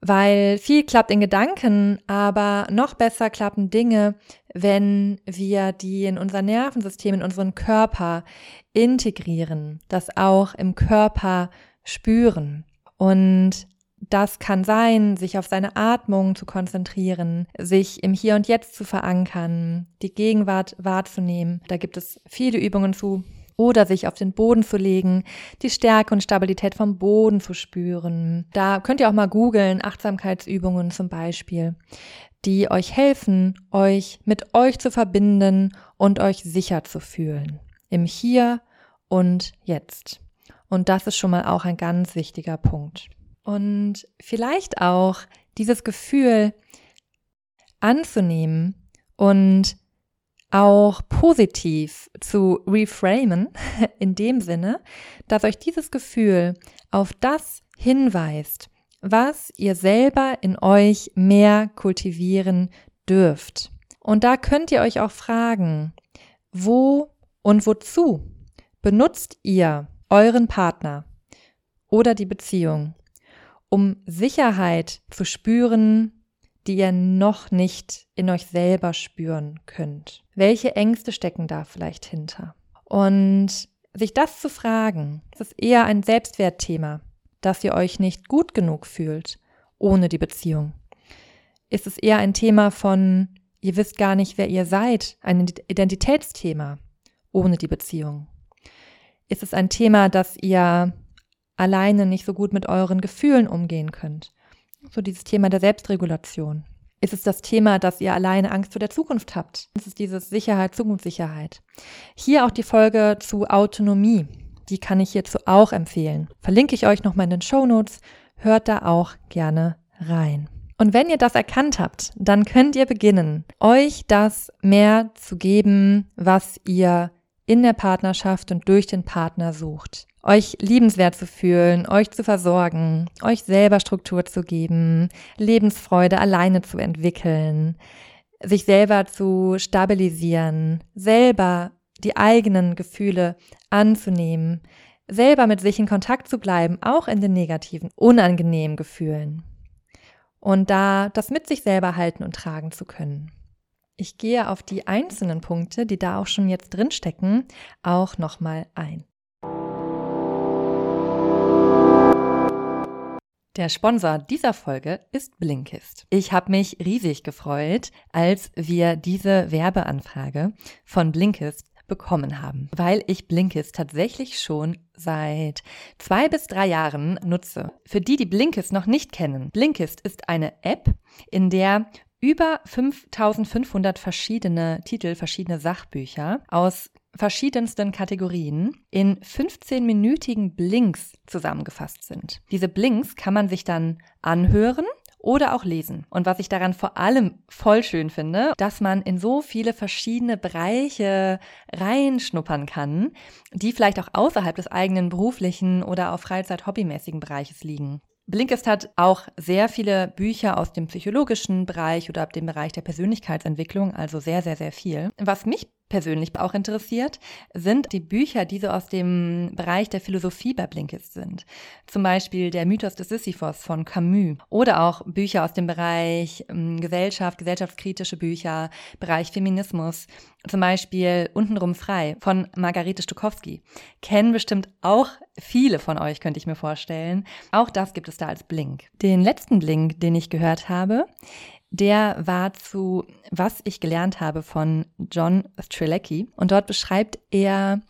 Speaker 4: Weil viel klappt in Gedanken, aber noch besser klappen Dinge, wenn wir die in unser Nervensystem, in unseren Körper integrieren, das auch im Körper spüren. Und das kann sein, sich auf seine Atmung zu konzentrieren, sich im Hier und Jetzt zu verankern, die Gegenwart wahrzunehmen. Da gibt es viele Übungen zu. Oder sich auf den Boden zu legen, die Stärke und Stabilität vom Boden zu spüren. Da könnt ihr auch mal googeln, Achtsamkeitsübungen zum Beispiel, die euch helfen, euch mit euch zu verbinden und euch sicher zu fühlen. Im Hier und Jetzt. Und das ist schon mal auch ein ganz wichtiger Punkt. Und vielleicht auch dieses Gefühl anzunehmen und auch positiv zu reframen, in dem Sinne, dass euch dieses Gefühl auf das hinweist, was ihr selber in euch mehr kultivieren dürft. Und da könnt ihr euch auch fragen, wo und wozu benutzt ihr euren Partner oder die Beziehung? um Sicherheit zu spüren, die ihr noch nicht in euch selber spüren könnt. Welche Ängste stecken da vielleicht hinter? Und sich das zu fragen, das ist eher ein Selbstwertthema, dass ihr euch nicht gut genug fühlt ohne die Beziehung. Ist es eher ein Thema von, ihr wisst gar nicht, wer ihr seid, ein Identitätsthema ohne die Beziehung? Ist es ein Thema, dass ihr alleine nicht so gut mit euren Gefühlen umgehen könnt. So dieses Thema der Selbstregulation. Ist es das Thema, dass ihr alleine Angst vor der Zukunft habt? Ist es dieses Sicherheit, Zukunftssicherheit? Hier auch die Folge zu Autonomie. Die kann ich hierzu auch empfehlen. Verlinke ich euch nochmal in den Show Notes. Hört da auch gerne rein. Und wenn ihr das erkannt habt, dann könnt ihr beginnen, euch das mehr zu geben, was ihr in der Partnerschaft und durch den Partner sucht euch liebenswert zu fühlen, euch zu versorgen, euch selber Struktur zu geben, Lebensfreude alleine zu entwickeln, sich selber zu stabilisieren, selber die eigenen Gefühle anzunehmen, selber mit sich in Kontakt zu bleiben, auch in den negativen, unangenehmen Gefühlen. Und da das mit sich selber halten und tragen zu können. Ich gehe auf die einzelnen Punkte, die da auch schon jetzt drinstecken, auch nochmal ein. Der Sponsor dieser Folge ist Blinkist. Ich habe mich riesig gefreut, als wir diese Werbeanfrage von Blinkist bekommen haben, weil ich Blinkist tatsächlich schon seit zwei bis drei Jahren nutze. Für die, die Blinkist noch nicht kennen, Blinkist ist eine App, in der über 5500 verschiedene Titel, verschiedene Sachbücher aus verschiedensten Kategorien in 15-minütigen Blinks zusammengefasst sind. Diese Blinks kann man sich dann anhören oder auch lesen. Und was ich daran vor allem voll schön finde, dass man in so viele verschiedene Bereiche reinschnuppern kann, die vielleicht auch außerhalb des eigenen beruflichen oder auch Freizeit-hobbymäßigen Bereiches liegen. Blinkist hat auch sehr viele Bücher aus dem psychologischen Bereich oder ab dem Bereich der Persönlichkeitsentwicklung, also sehr, sehr, sehr viel. Was mich persönlich auch interessiert, sind die Bücher, die so aus dem Bereich der Philosophie bei Blinkist sind. Zum Beispiel Der Mythos des Sisyphos von Camus oder auch Bücher aus dem Bereich ähm, Gesellschaft, gesellschaftskritische Bücher, Bereich Feminismus, zum Beispiel Untenrum frei von Margarete Stukowski. Kennen bestimmt auch viele von euch, könnte ich mir vorstellen. Auch das gibt es da als Blink. Den letzten Blink, den ich gehört habe, der war zu Was ich gelernt habe von John Strelecki. Und dort beschreibt er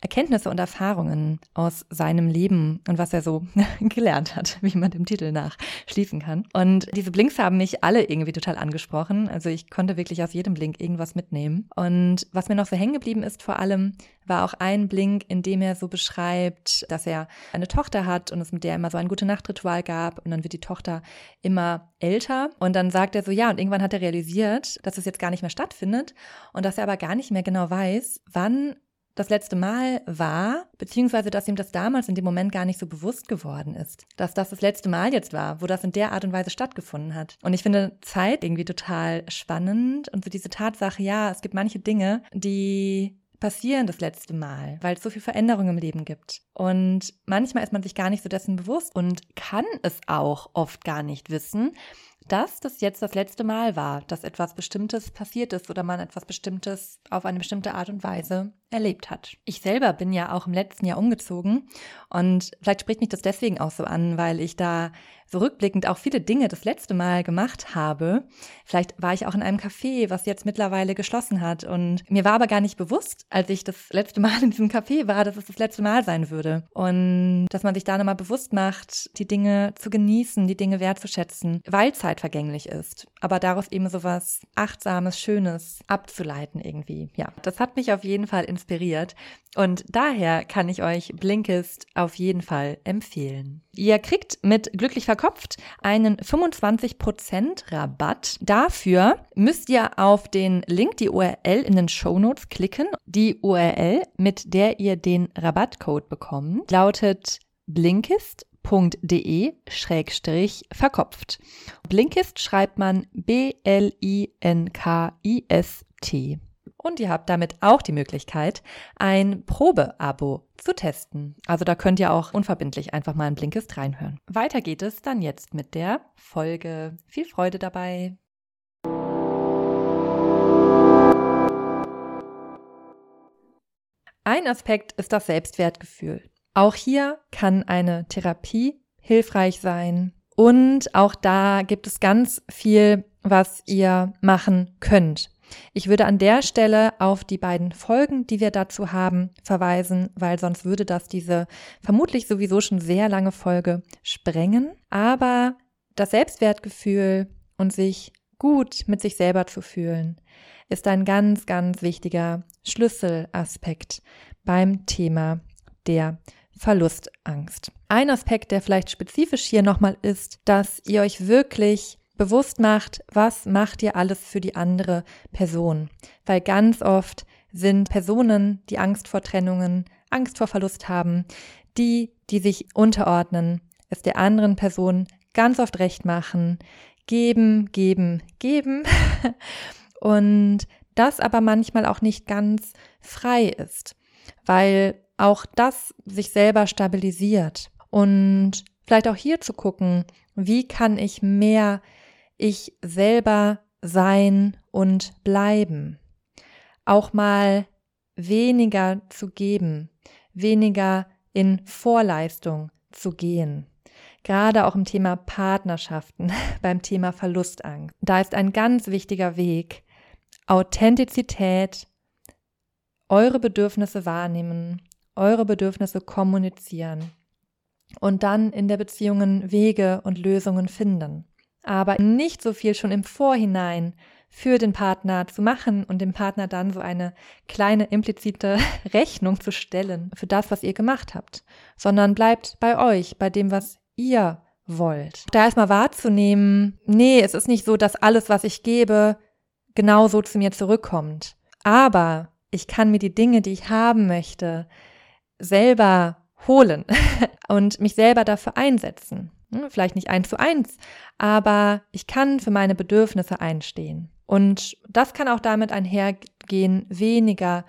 Speaker 4: Erkenntnisse und Erfahrungen aus seinem Leben und was er so gelernt hat, wie man dem Titel nach schließen kann. Und diese Blinks haben mich alle irgendwie total angesprochen. Also ich konnte wirklich aus jedem Blink irgendwas mitnehmen. Und was mir noch so hängen geblieben ist vor allem, war auch ein Blink, in dem er so beschreibt, dass er eine Tochter hat und es mit der immer so ein gute Nachtritual gab und dann wird die Tochter immer älter und dann sagt er so, ja, und irgendwann hat er realisiert, dass es jetzt gar nicht mehr stattfindet und dass er aber gar nicht mehr genau weiß, wann das letzte Mal war, beziehungsweise dass ihm das damals in dem Moment gar nicht so bewusst geworden ist, dass das das letzte Mal jetzt war, wo das in der Art und Weise stattgefunden hat. Und ich finde Zeit irgendwie total spannend und so diese Tatsache, ja, es gibt manche Dinge, die passieren das letzte Mal, weil es so viel Veränderung im Leben gibt. Und manchmal ist man sich gar nicht so dessen bewusst und kann es auch oft gar nicht wissen, dass das jetzt das letzte Mal war, dass etwas Bestimmtes passiert ist oder man etwas Bestimmtes auf eine bestimmte Art und Weise erlebt hat. Ich selber bin ja auch im letzten Jahr umgezogen und vielleicht spricht mich das deswegen auch so an, weil ich da so rückblickend auch viele Dinge das letzte Mal gemacht habe. Vielleicht war ich auch in einem Café, was jetzt mittlerweile geschlossen hat und mir war aber gar nicht bewusst, als ich das letzte Mal in diesem Café war, dass es das letzte Mal sein würde und dass man sich da nochmal bewusst macht, die Dinge zu genießen, die Dinge wertzuschätzen, weil Zeit vergänglich ist, aber daraus eben so was achtsames, schönes abzuleiten irgendwie. Ja, das hat mich auf jeden Fall inspiriert und daher kann ich euch Blinkist auf jeden Fall empfehlen. Ihr kriegt mit Glücklich verkopft einen 25% Rabatt. Dafür müsst ihr auf den Link, die URL in den Show Notes klicken. Die URL, mit der ihr den Rabattcode bekommt, lautet blinkist.de-verkopft. Blinkist schreibt man B-L-I-N-K-I-S-T. Und ihr habt damit auch die Möglichkeit, ein Probeabo zu testen. Also da könnt ihr auch unverbindlich einfach mal ein Blinkist reinhören. Weiter geht es dann jetzt mit der Folge. Viel Freude dabei. Ein Aspekt ist das Selbstwertgefühl. Auch hier kann eine Therapie hilfreich sein. Und auch da gibt es ganz viel, was ihr machen könnt. Ich würde an der Stelle auf die beiden Folgen, die wir dazu haben, verweisen, weil sonst würde das diese vermutlich sowieso schon sehr lange Folge sprengen. Aber das Selbstwertgefühl und sich gut mit sich selber zu fühlen, ist ein ganz, ganz wichtiger Schlüsselaspekt beim Thema der Verlustangst. Ein Aspekt, der vielleicht spezifisch hier nochmal ist, dass ihr euch wirklich bewusst macht, was macht ihr alles für die andere Person. Weil ganz oft sind Personen, die Angst vor Trennungen, Angst vor Verlust haben, die, die sich unterordnen, es der anderen Person ganz oft recht machen, geben, geben, geben und das aber manchmal auch nicht ganz frei ist, weil auch das sich selber stabilisiert und vielleicht auch hier zu gucken, wie kann ich mehr ich selber sein und bleiben. Auch mal weniger zu geben, weniger in Vorleistung zu gehen. Gerade auch im Thema Partnerschaften, beim Thema Verlustangst. Da ist ein ganz wichtiger Weg, Authentizität, eure Bedürfnisse wahrnehmen, eure Bedürfnisse kommunizieren und dann in der Beziehungen Wege und Lösungen finden aber nicht so viel schon im Vorhinein für den Partner zu machen und dem Partner dann so eine kleine implizite Rechnung zu stellen für das, was ihr gemacht habt, sondern bleibt bei euch, bei dem, was ihr wollt. Da erstmal wahrzunehmen, nee, es ist nicht so, dass alles, was ich gebe, genauso zu mir zurückkommt. Aber ich kann mir die Dinge, die ich haben möchte, selber holen und mich selber dafür einsetzen. Hm, vielleicht nicht eins zu eins, aber ich kann für meine Bedürfnisse einstehen. Und das kann auch damit einhergehen, weniger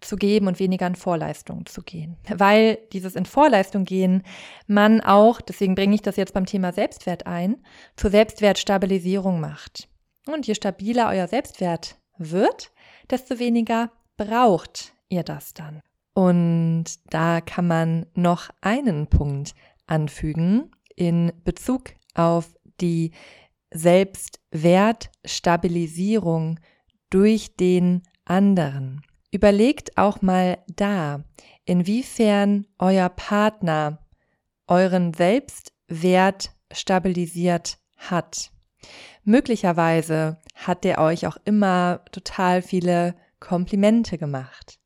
Speaker 4: zu geben und weniger in Vorleistung zu gehen. Weil dieses in Vorleistung gehen man auch, deswegen bringe ich das jetzt beim Thema Selbstwert ein, zur Selbstwertstabilisierung macht. Und je stabiler euer Selbstwert wird, desto weniger braucht ihr das dann. Und da kann man noch einen Punkt anfügen, in Bezug auf die Selbstwertstabilisierung durch den anderen. Überlegt auch mal da, inwiefern euer Partner euren Selbstwert stabilisiert hat. Möglicherweise hat er euch auch immer total viele Komplimente gemacht.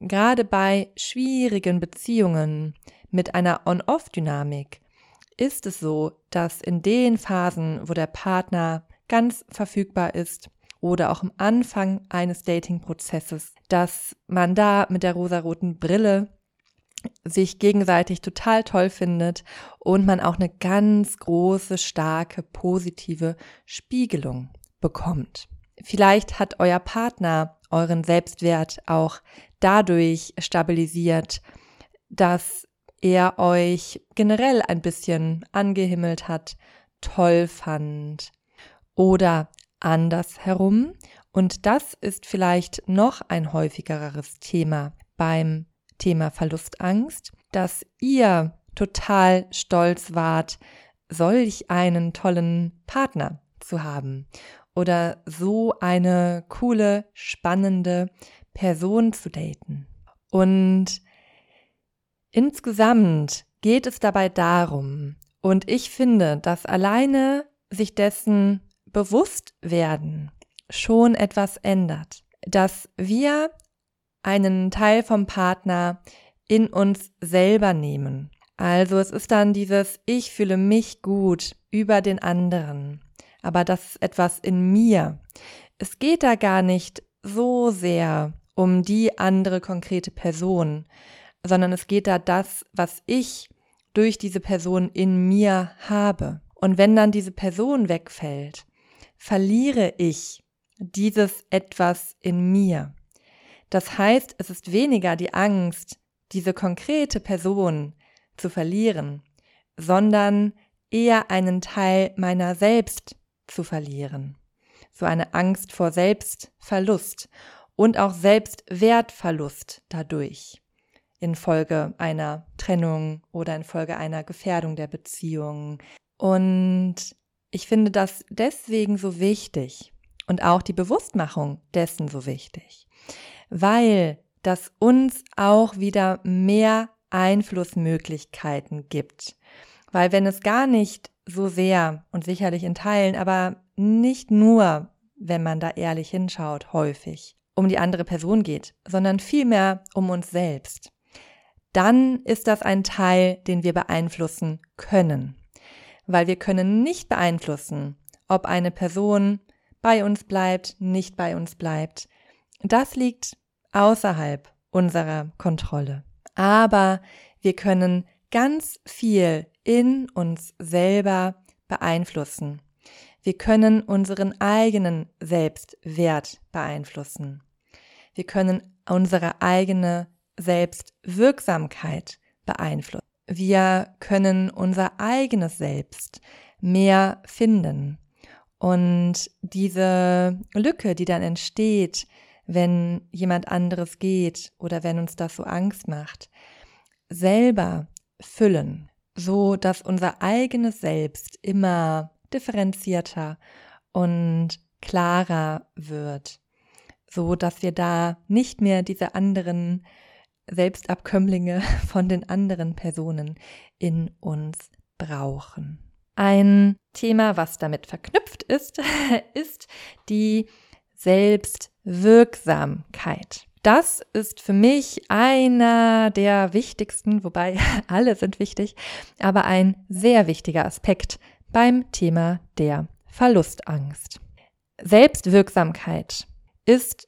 Speaker 4: Gerade bei schwierigen Beziehungen mit einer On-Off-Dynamik ist es so, dass in den Phasen, wo der Partner ganz verfügbar ist oder auch am Anfang eines Dating-Prozesses, dass man da mit der rosaroten Brille sich gegenseitig total toll findet und man auch eine ganz große, starke, positive Spiegelung bekommt. Vielleicht hat euer Partner euren Selbstwert auch dadurch stabilisiert, dass er euch generell ein bisschen angehimmelt hat, toll fand oder andersherum. Und das ist vielleicht noch ein häufigeres Thema beim Thema Verlustangst, dass ihr total stolz wart, solch einen tollen Partner zu haben oder so eine coole, spannende Person zu daten. Und insgesamt geht es dabei darum, und ich finde, dass alleine sich dessen bewusst werden schon etwas ändert, dass wir einen Teil vom Partner in uns selber nehmen. Also es ist dann dieses Ich fühle mich gut über den anderen, aber das ist etwas in mir. Es geht da gar nicht so sehr um die andere konkrete Person, sondern es geht da das, was ich durch diese Person in mir habe. Und wenn dann diese Person wegfällt, verliere ich dieses etwas in mir. Das heißt, es ist weniger die Angst, diese konkrete Person zu verlieren, sondern eher einen Teil meiner selbst zu verlieren. So eine Angst vor Selbstverlust und auch Selbstwertverlust dadurch infolge einer Trennung oder infolge einer Gefährdung der Beziehung. Und ich finde das deswegen so wichtig und auch die Bewusstmachung dessen so wichtig, weil das uns auch wieder mehr Einflussmöglichkeiten gibt. Weil wenn es gar nicht so sehr und sicherlich in Teilen, aber nicht nur, wenn man da ehrlich hinschaut, häufig um die andere Person geht, sondern vielmehr um uns selbst, dann ist das ein Teil, den wir beeinflussen können. Weil wir können nicht beeinflussen, ob eine Person bei uns bleibt, nicht bei uns bleibt. Das liegt außerhalb unserer Kontrolle. Aber wir können ganz viel in uns selber beeinflussen. Wir können unseren eigenen Selbstwert beeinflussen. Wir können unsere eigene Selbstwirksamkeit beeinflussen. Wir können unser eigenes Selbst mehr finden. Und diese Lücke, die dann entsteht, wenn jemand anderes geht oder wenn uns das so Angst macht, selber füllen, so dass unser eigenes Selbst immer differenzierter und klarer wird, so dass wir da nicht mehr diese anderen Selbstabkömmlinge von den anderen Personen in uns brauchen. Ein Thema, was damit verknüpft ist, ist die Selbstwirksamkeit. Das ist für mich einer der wichtigsten, wobei alle sind wichtig, aber ein sehr wichtiger Aspekt beim Thema der Verlustangst. Selbstwirksamkeit ist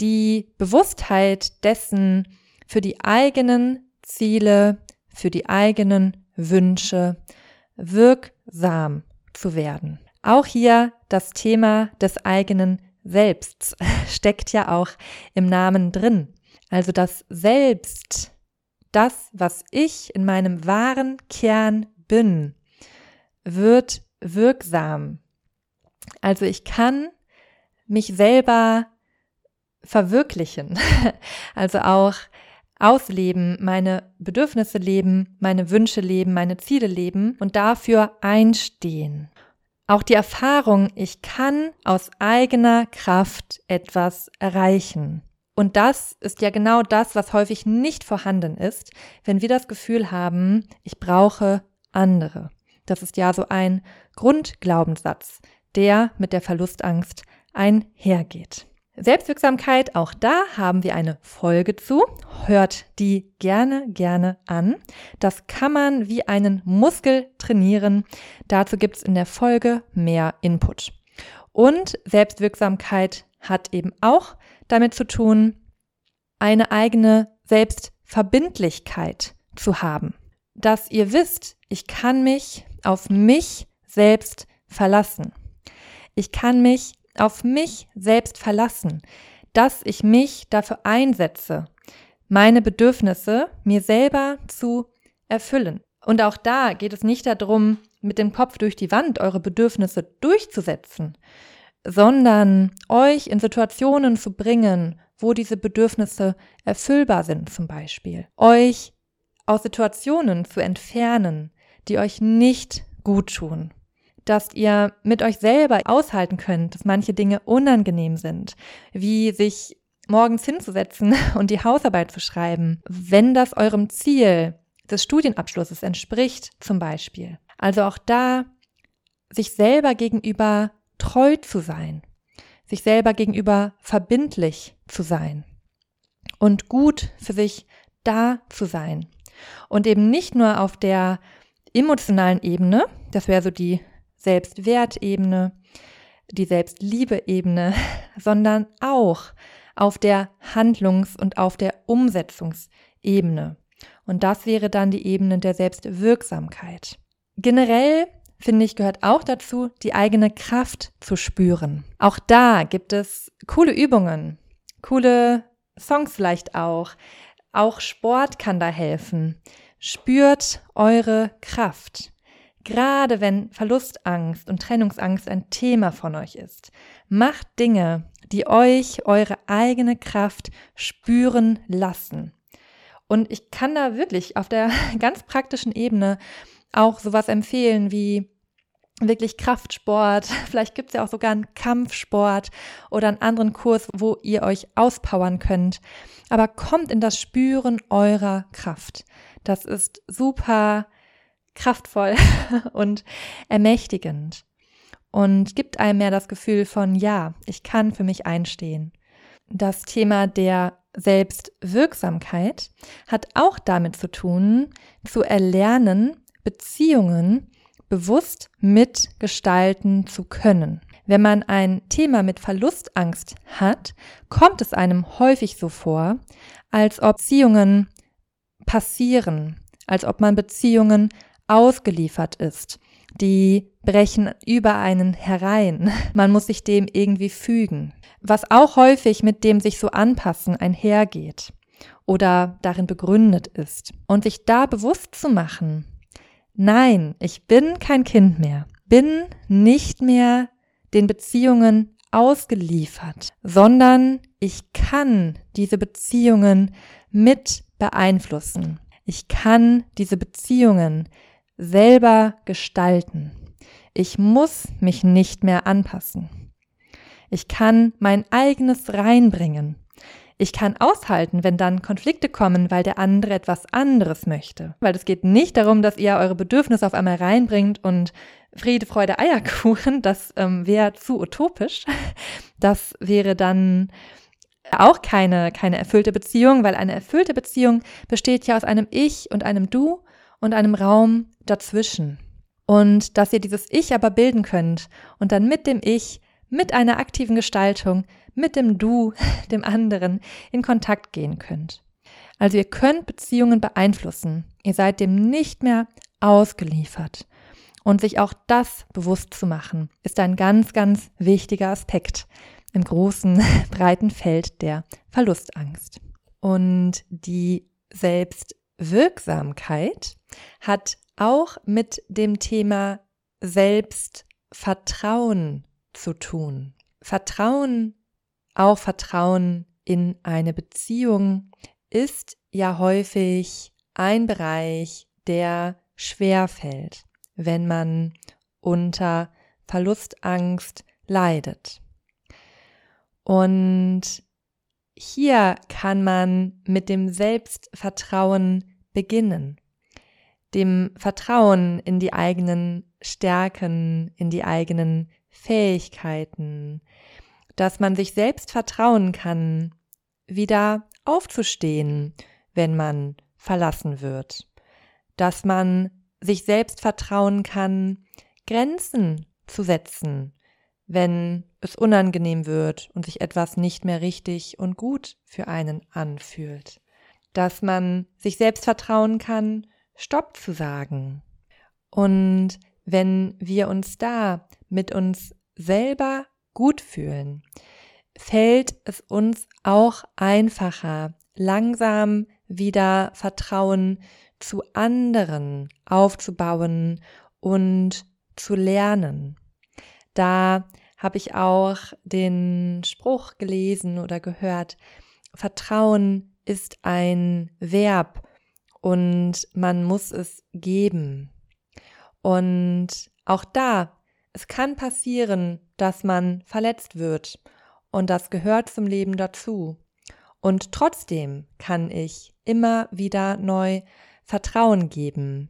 Speaker 4: die Bewusstheit dessen, für die eigenen Ziele, für die eigenen Wünsche wirksam zu werden. Auch hier das Thema des eigenen Selbsts steckt ja auch im Namen drin. Also das Selbst, das, was ich in meinem wahren Kern bin, wird wirksam. Also ich kann mich selber verwirklichen. Also auch ausleben, meine Bedürfnisse leben, meine Wünsche leben, meine Ziele leben und dafür einstehen. Auch die Erfahrung, ich kann aus eigener Kraft etwas erreichen. Und das ist ja genau das, was häufig nicht vorhanden ist, wenn wir das Gefühl haben, ich brauche andere. Das ist ja so ein Grundglaubenssatz, der mit der Verlustangst einhergeht. Selbstwirksamkeit, auch da haben wir eine Folge zu. Hört die gerne, gerne an. Das kann man wie einen Muskel trainieren. Dazu gibt's in der Folge mehr Input. Und Selbstwirksamkeit hat eben auch damit zu tun, eine eigene Selbstverbindlichkeit zu haben. Dass ihr wisst, ich kann mich auf mich selbst verlassen. Ich kann mich auf mich selbst verlassen, dass ich mich dafür einsetze, meine Bedürfnisse mir selber zu erfüllen. Und auch da geht es nicht darum, mit dem Kopf durch die Wand eure Bedürfnisse durchzusetzen, sondern euch in Situationen zu bringen, wo diese Bedürfnisse erfüllbar sind zum Beispiel. Euch aus Situationen zu entfernen, die euch nicht gut tun. Dass ihr mit euch selber aushalten könnt, dass manche Dinge unangenehm sind, wie sich morgens hinzusetzen und die Hausarbeit zu schreiben, wenn das eurem Ziel des Studienabschlusses entspricht zum Beispiel. Also auch da sich selber gegenüber treu zu sein, sich selber gegenüber verbindlich zu sein und gut für sich da zu sein. Und eben nicht nur auf der emotionalen Ebene, das wäre so die Selbstwertebene, die Selbstliebe-Ebene, sondern auch auf der Handlungs- und auf der Umsetzungsebene. Und das wäre dann die Ebene der Selbstwirksamkeit. Generell finde ich, gehört auch dazu, die eigene Kraft zu spüren. Auch da gibt es coole Übungen, coole Songs vielleicht auch. Auch Sport kann da helfen. Spürt eure Kraft. Gerade wenn Verlustangst und Trennungsangst ein Thema von euch ist, macht Dinge, die euch eure eigene Kraft spüren lassen. Und ich kann da wirklich auf der ganz praktischen Ebene auch sowas empfehlen wie wirklich Kraftsport. Vielleicht gibt es ja auch sogar einen Kampfsport oder einen anderen Kurs, wo ihr euch auspowern könnt. Aber kommt in das Spüren eurer Kraft. Das ist super kraftvoll und ermächtigend und gibt einem mehr das Gefühl von, ja, ich kann für mich einstehen. Das Thema der Selbstwirksamkeit hat auch damit zu tun, zu erlernen, Beziehungen bewusst mitgestalten zu können. Wenn man ein Thema mit Verlustangst hat, kommt es einem häufig so vor, als ob Beziehungen passieren, als ob man Beziehungen ausgeliefert ist. Die brechen über einen herein. Man muss sich dem irgendwie fügen. Was auch häufig mit dem sich so anpassen einhergeht oder darin begründet ist. Und sich da bewusst zu machen, Nein, ich bin kein Kind mehr, bin nicht mehr den Beziehungen ausgeliefert, sondern ich kann diese Beziehungen mit beeinflussen. Ich kann diese Beziehungen selber gestalten. Ich muss mich nicht mehr anpassen. Ich kann mein eigenes reinbringen. Ich kann aushalten, wenn dann Konflikte kommen, weil der andere etwas anderes möchte. Weil es geht nicht darum, dass ihr eure Bedürfnisse auf einmal reinbringt und Friede, Freude, Eierkuchen, das ähm, wäre zu utopisch. Das wäre dann auch keine, keine erfüllte Beziehung, weil eine erfüllte Beziehung besteht ja aus einem Ich und einem Du und einem Raum dazwischen. Und dass ihr dieses Ich aber bilden könnt und dann mit dem Ich, mit einer aktiven Gestaltung, mit dem Du, dem anderen, in Kontakt gehen könnt. Also ihr könnt Beziehungen beeinflussen. Ihr seid dem nicht mehr ausgeliefert. Und sich auch das bewusst zu machen, ist ein ganz, ganz wichtiger Aspekt im großen, breiten Feld der Verlustangst. Und die Selbstwirksamkeit hat auch mit dem Thema Selbstvertrauen zu tun. Vertrauen auch Vertrauen in eine Beziehung ist ja häufig ein Bereich, der schwer fällt, wenn man unter Verlustangst leidet. Und hier kann man mit dem Selbstvertrauen beginnen, dem Vertrauen in die eigenen Stärken, in die eigenen Fähigkeiten, dass man sich selbst vertrauen kann, wieder aufzustehen, wenn man verlassen wird, dass man sich selbst vertrauen kann, Grenzen zu setzen, wenn es unangenehm wird und sich etwas nicht mehr richtig und gut für einen anfühlt. Dass man sich selbst vertrauen kann, Stopp zu sagen. Und wenn wir uns da mit uns selber gut fühlen, fällt es uns auch einfacher, langsam wieder Vertrauen zu anderen aufzubauen und zu lernen. Da habe ich auch den Spruch gelesen oder gehört, Vertrauen ist ein Verb und man muss es geben. Und auch da, es kann passieren, dass man verletzt wird und das gehört zum Leben dazu. Und trotzdem kann ich immer wieder neu Vertrauen geben.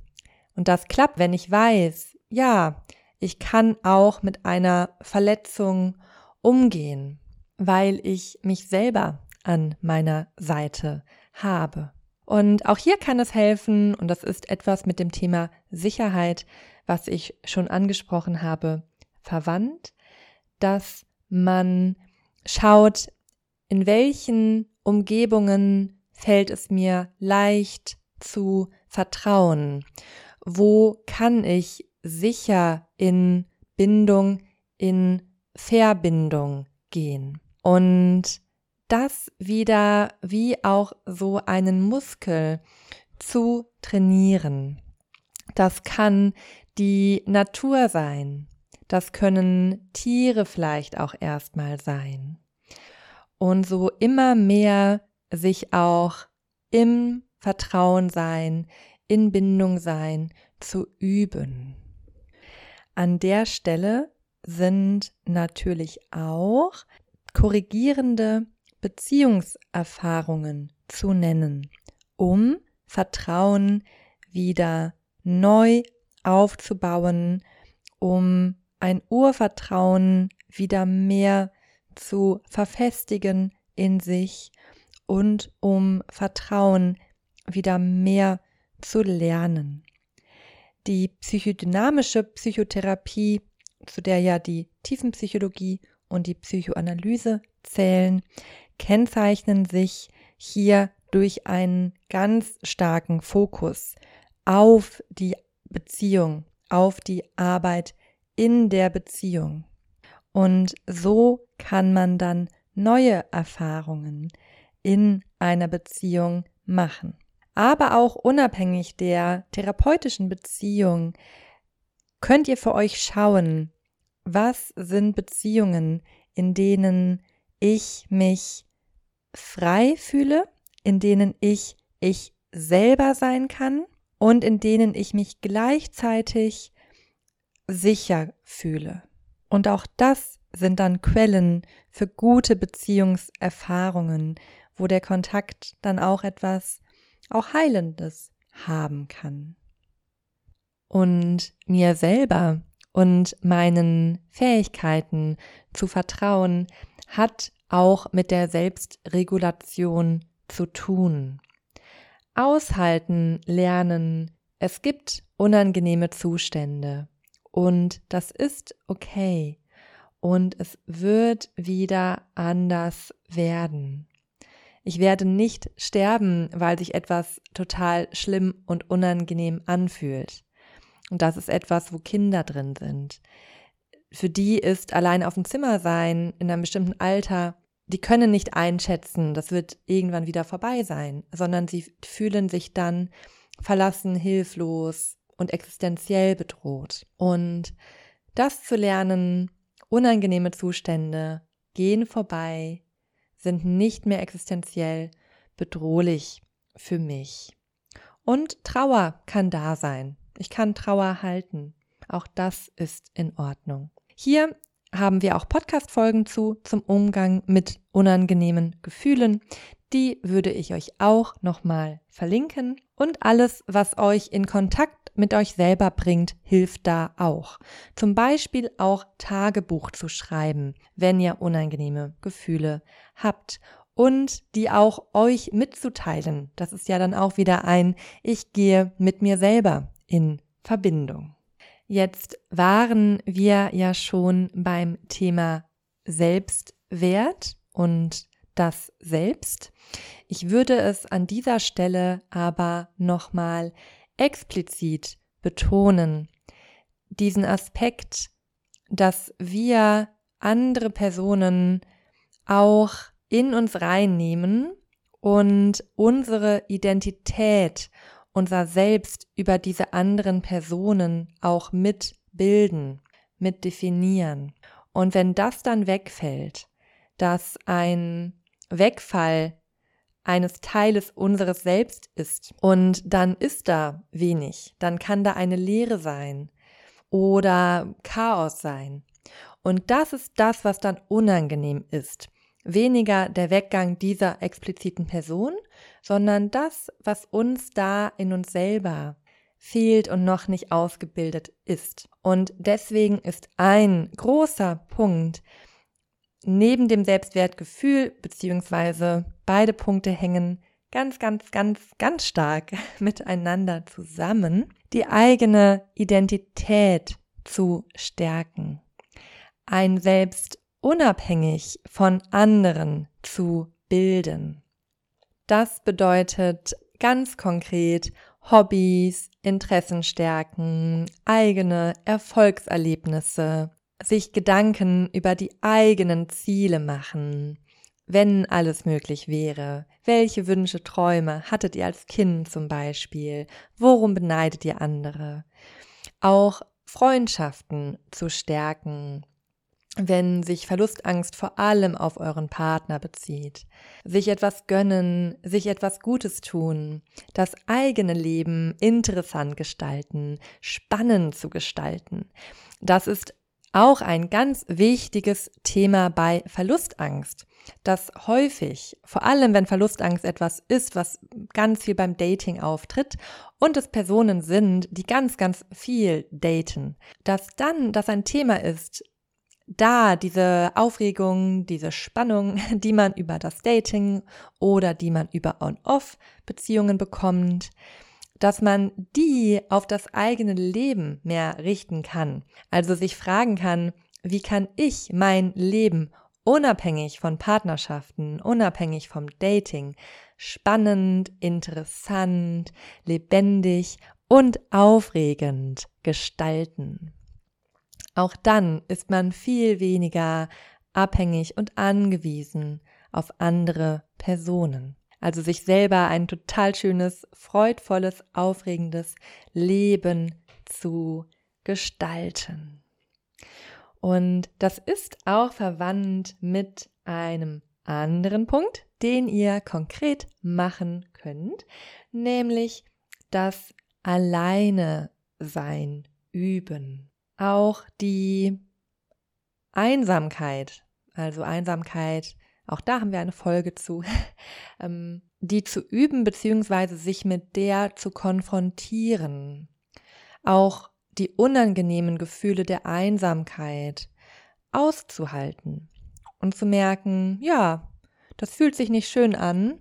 Speaker 4: Und das klappt, wenn ich weiß, ja, ich kann auch mit einer Verletzung umgehen, weil ich mich selber an meiner Seite habe. Und auch hier kann es helfen, und das ist etwas mit dem Thema Sicherheit, was ich schon angesprochen habe, verwandt, dass man schaut, in welchen Umgebungen fällt es mir leicht zu vertrauen? Wo kann ich sicher in Bindung, in Verbindung gehen? Und das wieder wie auch so einen Muskel zu trainieren. Das kann die Natur sein. Das können Tiere vielleicht auch erstmal sein. Und so immer mehr sich auch im Vertrauen sein, in Bindung sein, zu üben. An der Stelle sind natürlich auch korrigierende Beziehungserfahrungen zu nennen, um Vertrauen wieder neu aufzubauen, um ein Urvertrauen wieder mehr zu verfestigen in sich und um Vertrauen wieder mehr zu lernen. Die psychodynamische Psychotherapie, zu der ja die Tiefenpsychologie und die Psychoanalyse zählen, kennzeichnen sich hier durch einen ganz starken Fokus auf die Beziehung, auf die Arbeit in der Beziehung. Und so kann man dann neue Erfahrungen in einer Beziehung machen. Aber auch unabhängig der therapeutischen Beziehung könnt ihr für euch schauen, was sind Beziehungen, in denen ich mich frei fühle, in denen ich ich selber sein kann und in denen ich mich gleichzeitig sicher fühle. Und auch das sind dann Quellen für gute Beziehungserfahrungen, wo der Kontakt dann auch etwas auch Heilendes haben kann. Und mir selber und meinen Fähigkeiten zu vertrauen, hat auch mit der Selbstregulation zu tun. Aushalten, lernen, es gibt unangenehme Zustände und das ist okay und es wird wieder anders werden. Ich werde nicht sterben, weil sich etwas total schlimm und unangenehm anfühlt. Und das ist etwas, wo Kinder drin sind. Für die ist allein auf dem Zimmer sein in einem bestimmten Alter, die können nicht einschätzen, das wird irgendwann wieder vorbei sein, sondern sie fühlen sich dann verlassen, hilflos und existenziell bedroht. Und das zu lernen, unangenehme Zustände gehen vorbei, sind nicht mehr existenziell bedrohlich für mich. Und Trauer kann da sein. Ich kann Trauer halten. Auch das ist in Ordnung. Hier haben wir auch Podcast-Folgen zu zum Umgang mit unangenehmen Gefühlen. Die würde ich euch auch nochmal verlinken. Und alles, was euch in Kontakt mit euch selber bringt, hilft da auch. Zum Beispiel auch Tagebuch zu schreiben, wenn ihr unangenehme Gefühle habt und die auch euch mitzuteilen. Das ist ja dann auch wieder ein Ich gehe mit mir selber in Verbindung. Jetzt waren wir ja schon beim Thema Selbstwert und das Selbst. Ich würde es an dieser Stelle aber nochmal explizit betonen, diesen Aspekt, dass wir andere Personen auch in uns reinnehmen und unsere Identität, unser Selbst über diese anderen Personen auch mitbilden, mit definieren. Und wenn das dann wegfällt, dass ein Wegfall eines Teiles unseres Selbst ist und dann ist da wenig, dann kann da eine Leere sein oder Chaos sein. Und das ist das, was dann unangenehm ist. Weniger der Weggang dieser expliziten Person, sondern das, was uns da in uns selber fehlt und noch nicht ausgebildet ist. Und deswegen ist ein großer Punkt, neben dem Selbstwertgefühl, beziehungsweise beide Punkte hängen ganz, ganz, ganz, ganz stark miteinander zusammen, die eigene Identität zu stärken, ein Selbst unabhängig von anderen zu bilden. Das bedeutet ganz konkret Hobbys, Interessen stärken, eigene Erfolgserlebnisse, sich Gedanken über die eigenen Ziele machen, wenn alles möglich wäre. Welche Wünsche, Träume hattet ihr als Kind zum Beispiel? Worum beneidet ihr andere? Auch Freundschaften zu stärken, wenn sich Verlustangst vor allem auf euren Partner bezieht. Sich etwas gönnen, sich etwas Gutes tun, das eigene Leben interessant gestalten, spannend zu gestalten. Das ist auch ein ganz wichtiges Thema bei Verlustangst, dass häufig, vor allem wenn Verlustangst etwas ist, was ganz viel beim Dating auftritt und es Personen sind, die ganz, ganz viel daten, dass dann das ein Thema ist, da diese Aufregung, diese Spannung, die man über das Dating oder die man über On-Off-Beziehungen bekommt, dass man die auf das eigene Leben mehr richten kann. Also sich fragen kann, wie kann ich mein Leben unabhängig von Partnerschaften, unabhängig vom Dating, spannend, interessant, lebendig und aufregend gestalten. Auch dann ist man viel weniger abhängig und angewiesen auf andere Personen. Also sich selber ein total schönes, freudvolles, aufregendes Leben zu gestalten. Und das ist auch verwandt mit einem anderen Punkt, den ihr konkret machen könnt, nämlich das Alleine sein üben. Auch die Einsamkeit, also Einsamkeit auch da haben wir eine Folge zu, ähm, die zu üben beziehungsweise sich mit der zu konfrontieren. Auch die unangenehmen Gefühle der Einsamkeit auszuhalten und zu merken, ja, das fühlt sich nicht schön an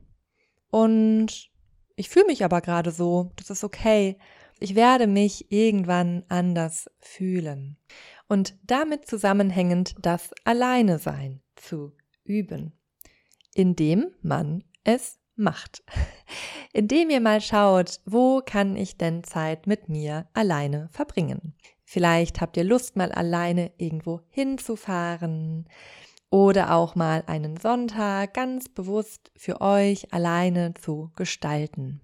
Speaker 4: und ich fühle mich aber gerade so, das ist okay. Ich werde mich irgendwann anders fühlen. Und damit zusammenhängend das Alleine sein zu üben indem man es macht. Indem ihr mal schaut, wo kann ich denn Zeit mit mir alleine verbringen. Vielleicht habt ihr Lust, mal alleine irgendwo hinzufahren oder auch mal einen Sonntag ganz bewusst für euch alleine zu gestalten.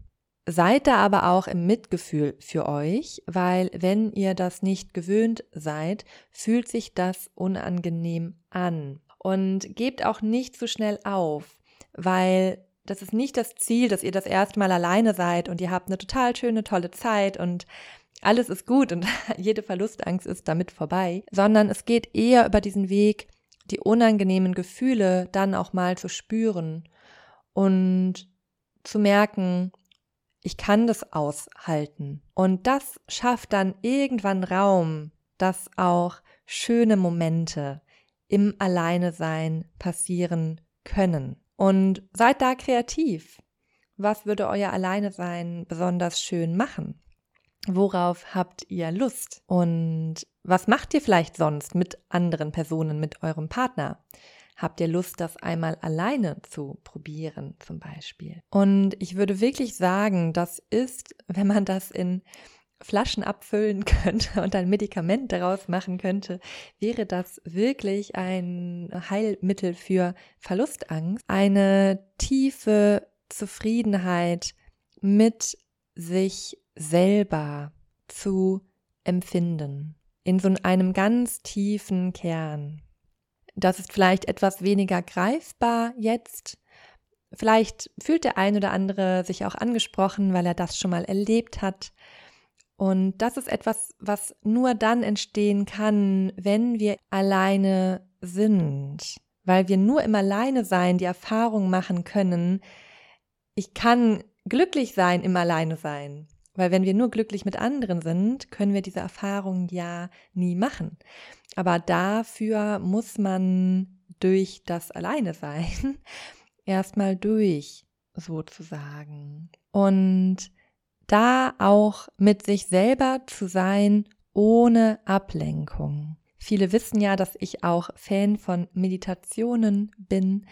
Speaker 4: Seid da aber auch im Mitgefühl für euch, weil wenn ihr das nicht gewöhnt seid, fühlt sich das unangenehm an. Und gebt auch nicht zu schnell auf, weil das ist nicht das Ziel, dass ihr das erste Mal alleine seid und ihr habt eine total schöne, tolle Zeit und alles ist gut und jede Verlustangst ist damit vorbei, sondern es geht eher über diesen Weg, die unangenehmen Gefühle dann auch mal zu spüren und zu merken, ich kann das aushalten. Und das schafft dann irgendwann Raum, dass auch schöne Momente im Alleinesein passieren können. Und seid da kreativ. Was würde euer Alleinesein besonders schön machen? Worauf habt ihr Lust? Und was macht ihr vielleicht sonst mit anderen Personen, mit eurem Partner? Habt ihr Lust, das einmal alleine zu probieren, zum Beispiel? Und ich würde wirklich sagen, das ist, wenn man das in Flaschen abfüllen könnte und ein Medikament daraus machen könnte, wäre das wirklich ein Heilmittel für Verlustangst. Eine tiefe Zufriedenheit mit sich selber zu empfinden. In so einem ganz tiefen Kern. Das ist vielleicht etwas weniger greifbar jetzt. Vielleicht fühlt der ein oder andere sich auch angesprochen, weil er das schon mal erlebt hat. Und das ist etwas, was nur dann entstehen kann, wenn wir alleine sind. Weil wir nur im Alleine sein die Erfahrung machen können, ich kann glücklich sein im Alleine sein. Weil wenn wir nur glücklich mit anderen sind, können wir diese Erfahrung ja nie machen. Aber dafür muss man durch das Alleine sein erstmal durch, sozusagen. Und da auch mit sich selber zu sein, ohne Ablenkung. Viele wissen ja, dass ich auch Fan von Meditationen bin,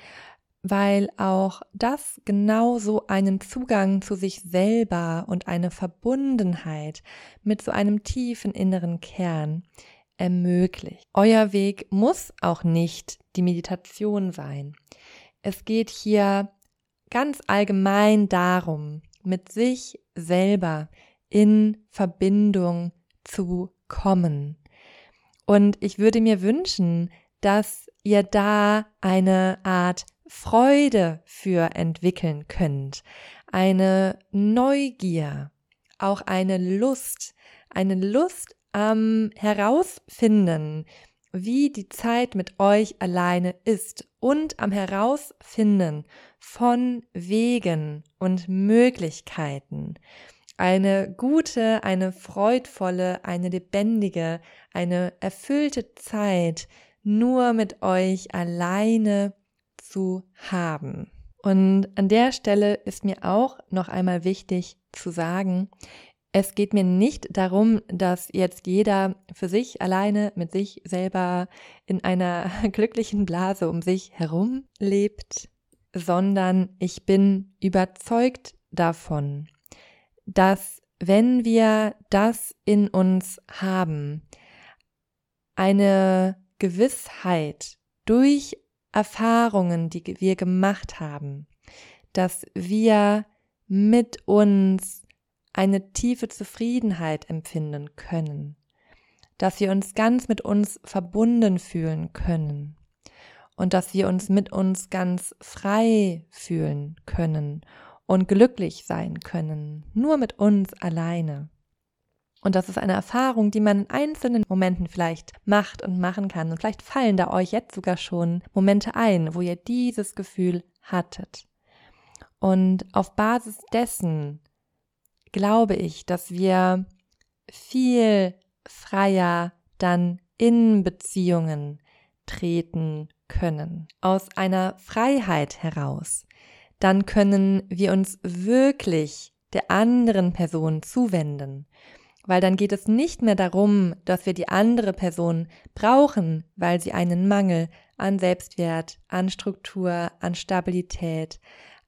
Speaker 4: weil auch das genauso einen Zugang zu sich selber und eine Verbundenheit mit so einem tiefen inneren Kern ermöglicht. Euer Weg muss auch nicht die Meditation sein. Es geht hier ganz allgemein darum, mit sich selber in Verbindung zu kommen. Und ich würde mir wünschen, dass ihr da eine Art Freude für entwickeln könnt, eine Neugier, auch eine Lust, eine Lust am Herausfinden, wie die Zeit mit euch alleine ist und am Herausfinden von Wegen und Möglichkeiten. Eine gute, eine freudvolle, eine lebendige, eine erfüllte Zeit nur mit euch alleine zu haben. Und an der Stelle ist mir auch noch einmal wichtig zu sagen, es geht mir nicht darum, dass jetzt jeder für sich alleine mit sich selber in einer glücklichen Blase um sich herum lebt, sondern ich bin überzeugt davon, dass wenn wir das in uns haben, eine Gewissheit durch Erfahrungen, die wir gemacht haben, dass wir mit uns eine tiefe Zufriedenheit empfinden können, dass wir uns ganz mit uns verbunden fühlen können und dass wir uns mit uns ganz frei fühlen können und glücklich sein können, nur mit uns alleine. Und das ist eine Erfahrung, die man in einzelnen Momenten vielleicht macht und machen kann. Und vielleicht fallen da euch jetzt sogar schon Momente ein, wo ihr dieses Gefühl hattet. Und auf Basis dessen glaube ich, dass wir viel freier dann in Beziehungen treten können. Aus einer Freiheit heraus. Dann können wir uns wirklich der anderen Person zuwenden weil dann geht es nicht mehr darum, dass wir die andere Person brauchen, weil sie einen Mangel an Selbstwert, an Struktur, an Stabilität,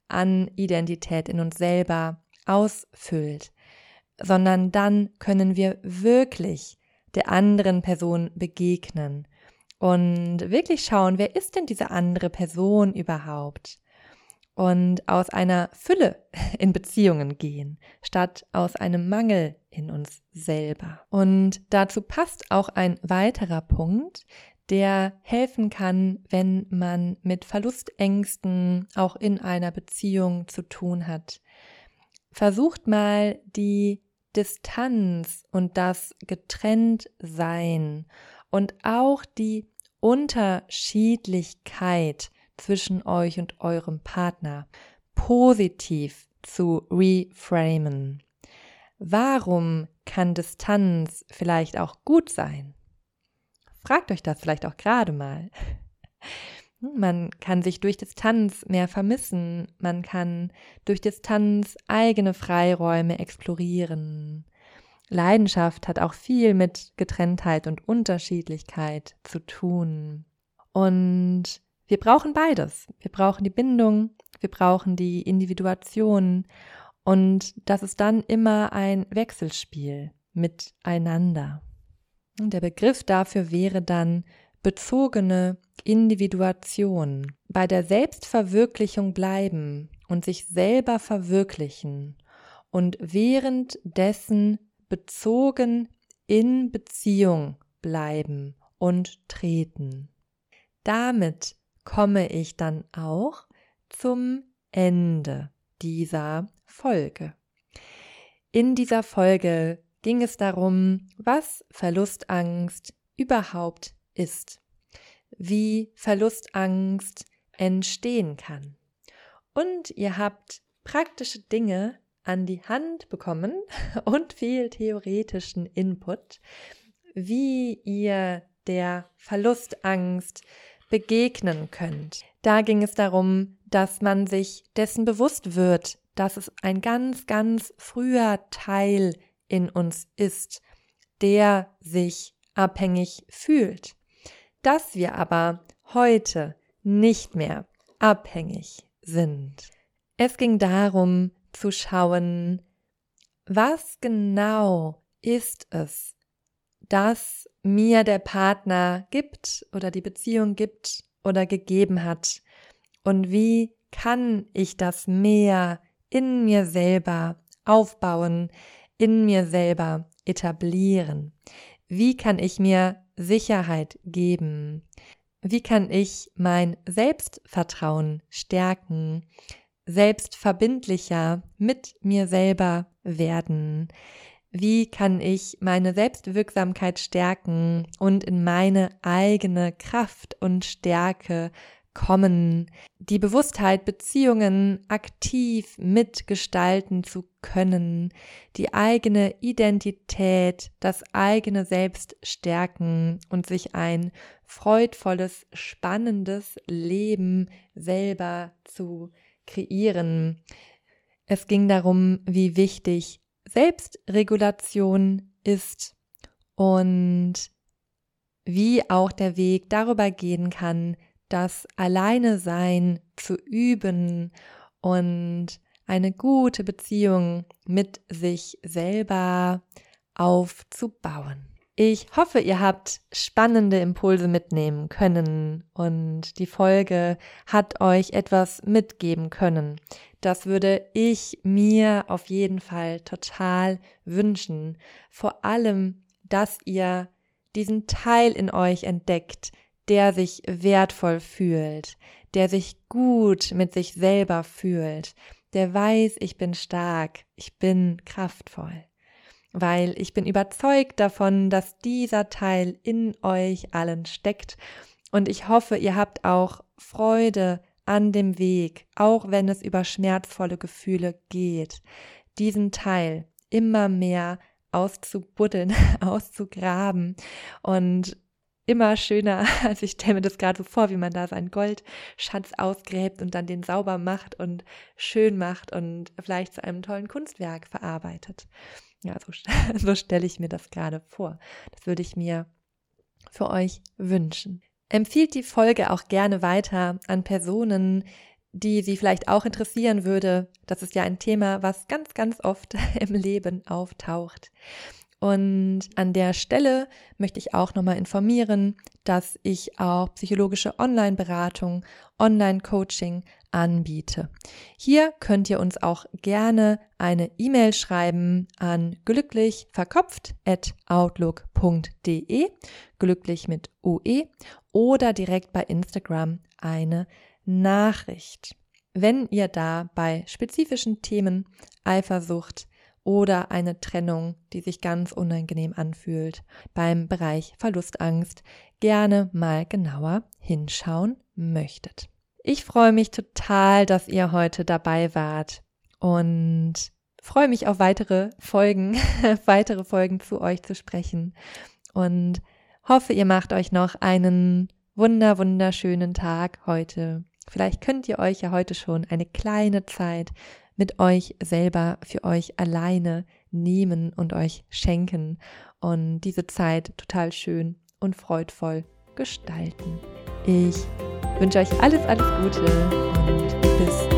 Speaker 4: an Identität in uns selber ausfüllt, sondern dann können wir wirklich der anderen Person begegnen und wirklich schauen, wer ist denn diese andere Person überhaupt? und aus einer Fülle in Beziehungen gehen, statt aus einem Mangel in uns selber. Und dazu passt auch ein weiterer Punkt, der helfen kann, wenn man mit Verlustängsten auch in einer Beziehung zu tun hat. Versucht mal die Distanz und das Getrenntsein und auch die Unterschiedlichkeit zwischen euch und eurem Partner positiv zu reframen. Warum kann Distanz vielleicht auch gut sein? Fragt euch das vielleicht auch gerade mal. Man kann sich durch Distanz mehr vermissen, man kann durch Distanz eigene Freiräume explorieren. Leidenschaft hat auch viel mit Getrenntheit und Unterschiedlichkeit zu tun. Und wir brauchen beides. Wir brauchen die Bindung, wir brauchen die Individuation und das ist dann immer ein Wechselspiel miteinander. Und der Begriff dafür wäre dann bezogene Individuation. Bei der Selbstverwirklichung bleiben und sich selber verwirklichen und währenddessen bezogen in Beziehung bleiben und treten. Damit komme ich dann auch zum Ende dieser Folge. In dieser Folge ging es darum, was Verlustangst überhaupt ist, wie Verlustangst entstehen kann. Und ihr habt praktische Dinge an die Hand bekommen und viel theoretischen Input, wie ihr der Verlustangst begegnen könnt. Da ging es darum, dass man sich dessen bewusst wird, dass es ein ganz, ganz früher Teil in uns ist, der sich abhängig fühlt, dass wir aber heute nicht mehr abhängig sind. Es ging darum zu schauen, was genau ist es, das mir der Partner gibt oder die Beziehung gibt oder gegeben hat und wie kann ich das mehr in mir selber aufbauen, in mir selber etablieren? Wie kann ich mir Sicherheit geben? Wie kann ich mein Selbstvertrauen stärken, selbstverbindlicher mit mir selber werden? Wie kann ich meine Selbstwirksamkeit stärken und in meine eigene Kraft und Stärke kommen, die Bewusstheit, Beziehungen aktiv mitgestalten zu können, die eigene Identität, das eigene Selbst stärken und sich ein freudvolles, spannendes Leben selber zu kreieren. Es ging darum, wie wichtig Selbstregulation ist und wie auch der Weg darüber gehen kann, das Alleine sein zu üben und eine gute Beziehung mit sich selber aufzubauen. Ich hoffe, ihr habt spannende Impulse mitnehmen können und die Folge hat euch etwas mitgeben können. Das würde ich mir auf jeden Fall total wünschen. Vor allem, dass ihr diesen Teil in euch entdeckt, der sich wertvoll fühlt, der sich gut mit sich selber fühlt, der weiß, ich bin stark, ich bin kraftvoll. Weil ich bin überzeugt davon, dass dieser Teil in euch allen steckt. Und ich hoffe, ihr habt auch Freude an dem Weg, auch wenn es über schmerzvolle Gefühle geht, diesen Teil immer mehr auszubuddeln, auszugraben und immer schöner. Also ich stelle mir das gerade so vor, wie man da seinen Goldschatz ausgräbt und dann den sauber macht und schön macht und vielleicht zu einem tollen Kunstwerk verarbeitet. Ja, so, so stelle ich mir das gerade vor. Das würde ich mir für euch wünschen. Empfiehlt die Folge auch gerne weiter an Personen, die sie vielleicht auch interessieren würde. Das ist ja ein Thema, was ganz, ganz oft im Leben auftaucht. Und an der Stelle möchte ich auch nochmal informieren, dass ich auch psychologische Online-Beratung, Online-Coaching anbiete. Hier könnt ihr uns auch gerne eine E-Mail schreiben an glücklichverkopft@outlook.de, glücklich mit UE oder direkt bei Instagram eine Nachricht. Wenn ihr da bei spezifischen Themen Eifersucht, oder eine Trennung, die sich ganz unangenehm anfühlt, beim Bereich Verlustangst gerne mal genauer hinschauen möchtet. Ich freue mich total, dass ihr heute dabei wart und freue mich auf weitere Folgen, weitere Folgen zu euch zu sprechen und hoffe, ihr macht euch noch einen wunder, wunderschönen Tag heute. Vielleicht könnt ihr euch ja heute schon eine kleine Zeit mit euch selber für euch alleine nehmen und euch schenken und diese Zeit total schön und freudvoll gestalten. Ich wünsche euch alles, alles Gute und bis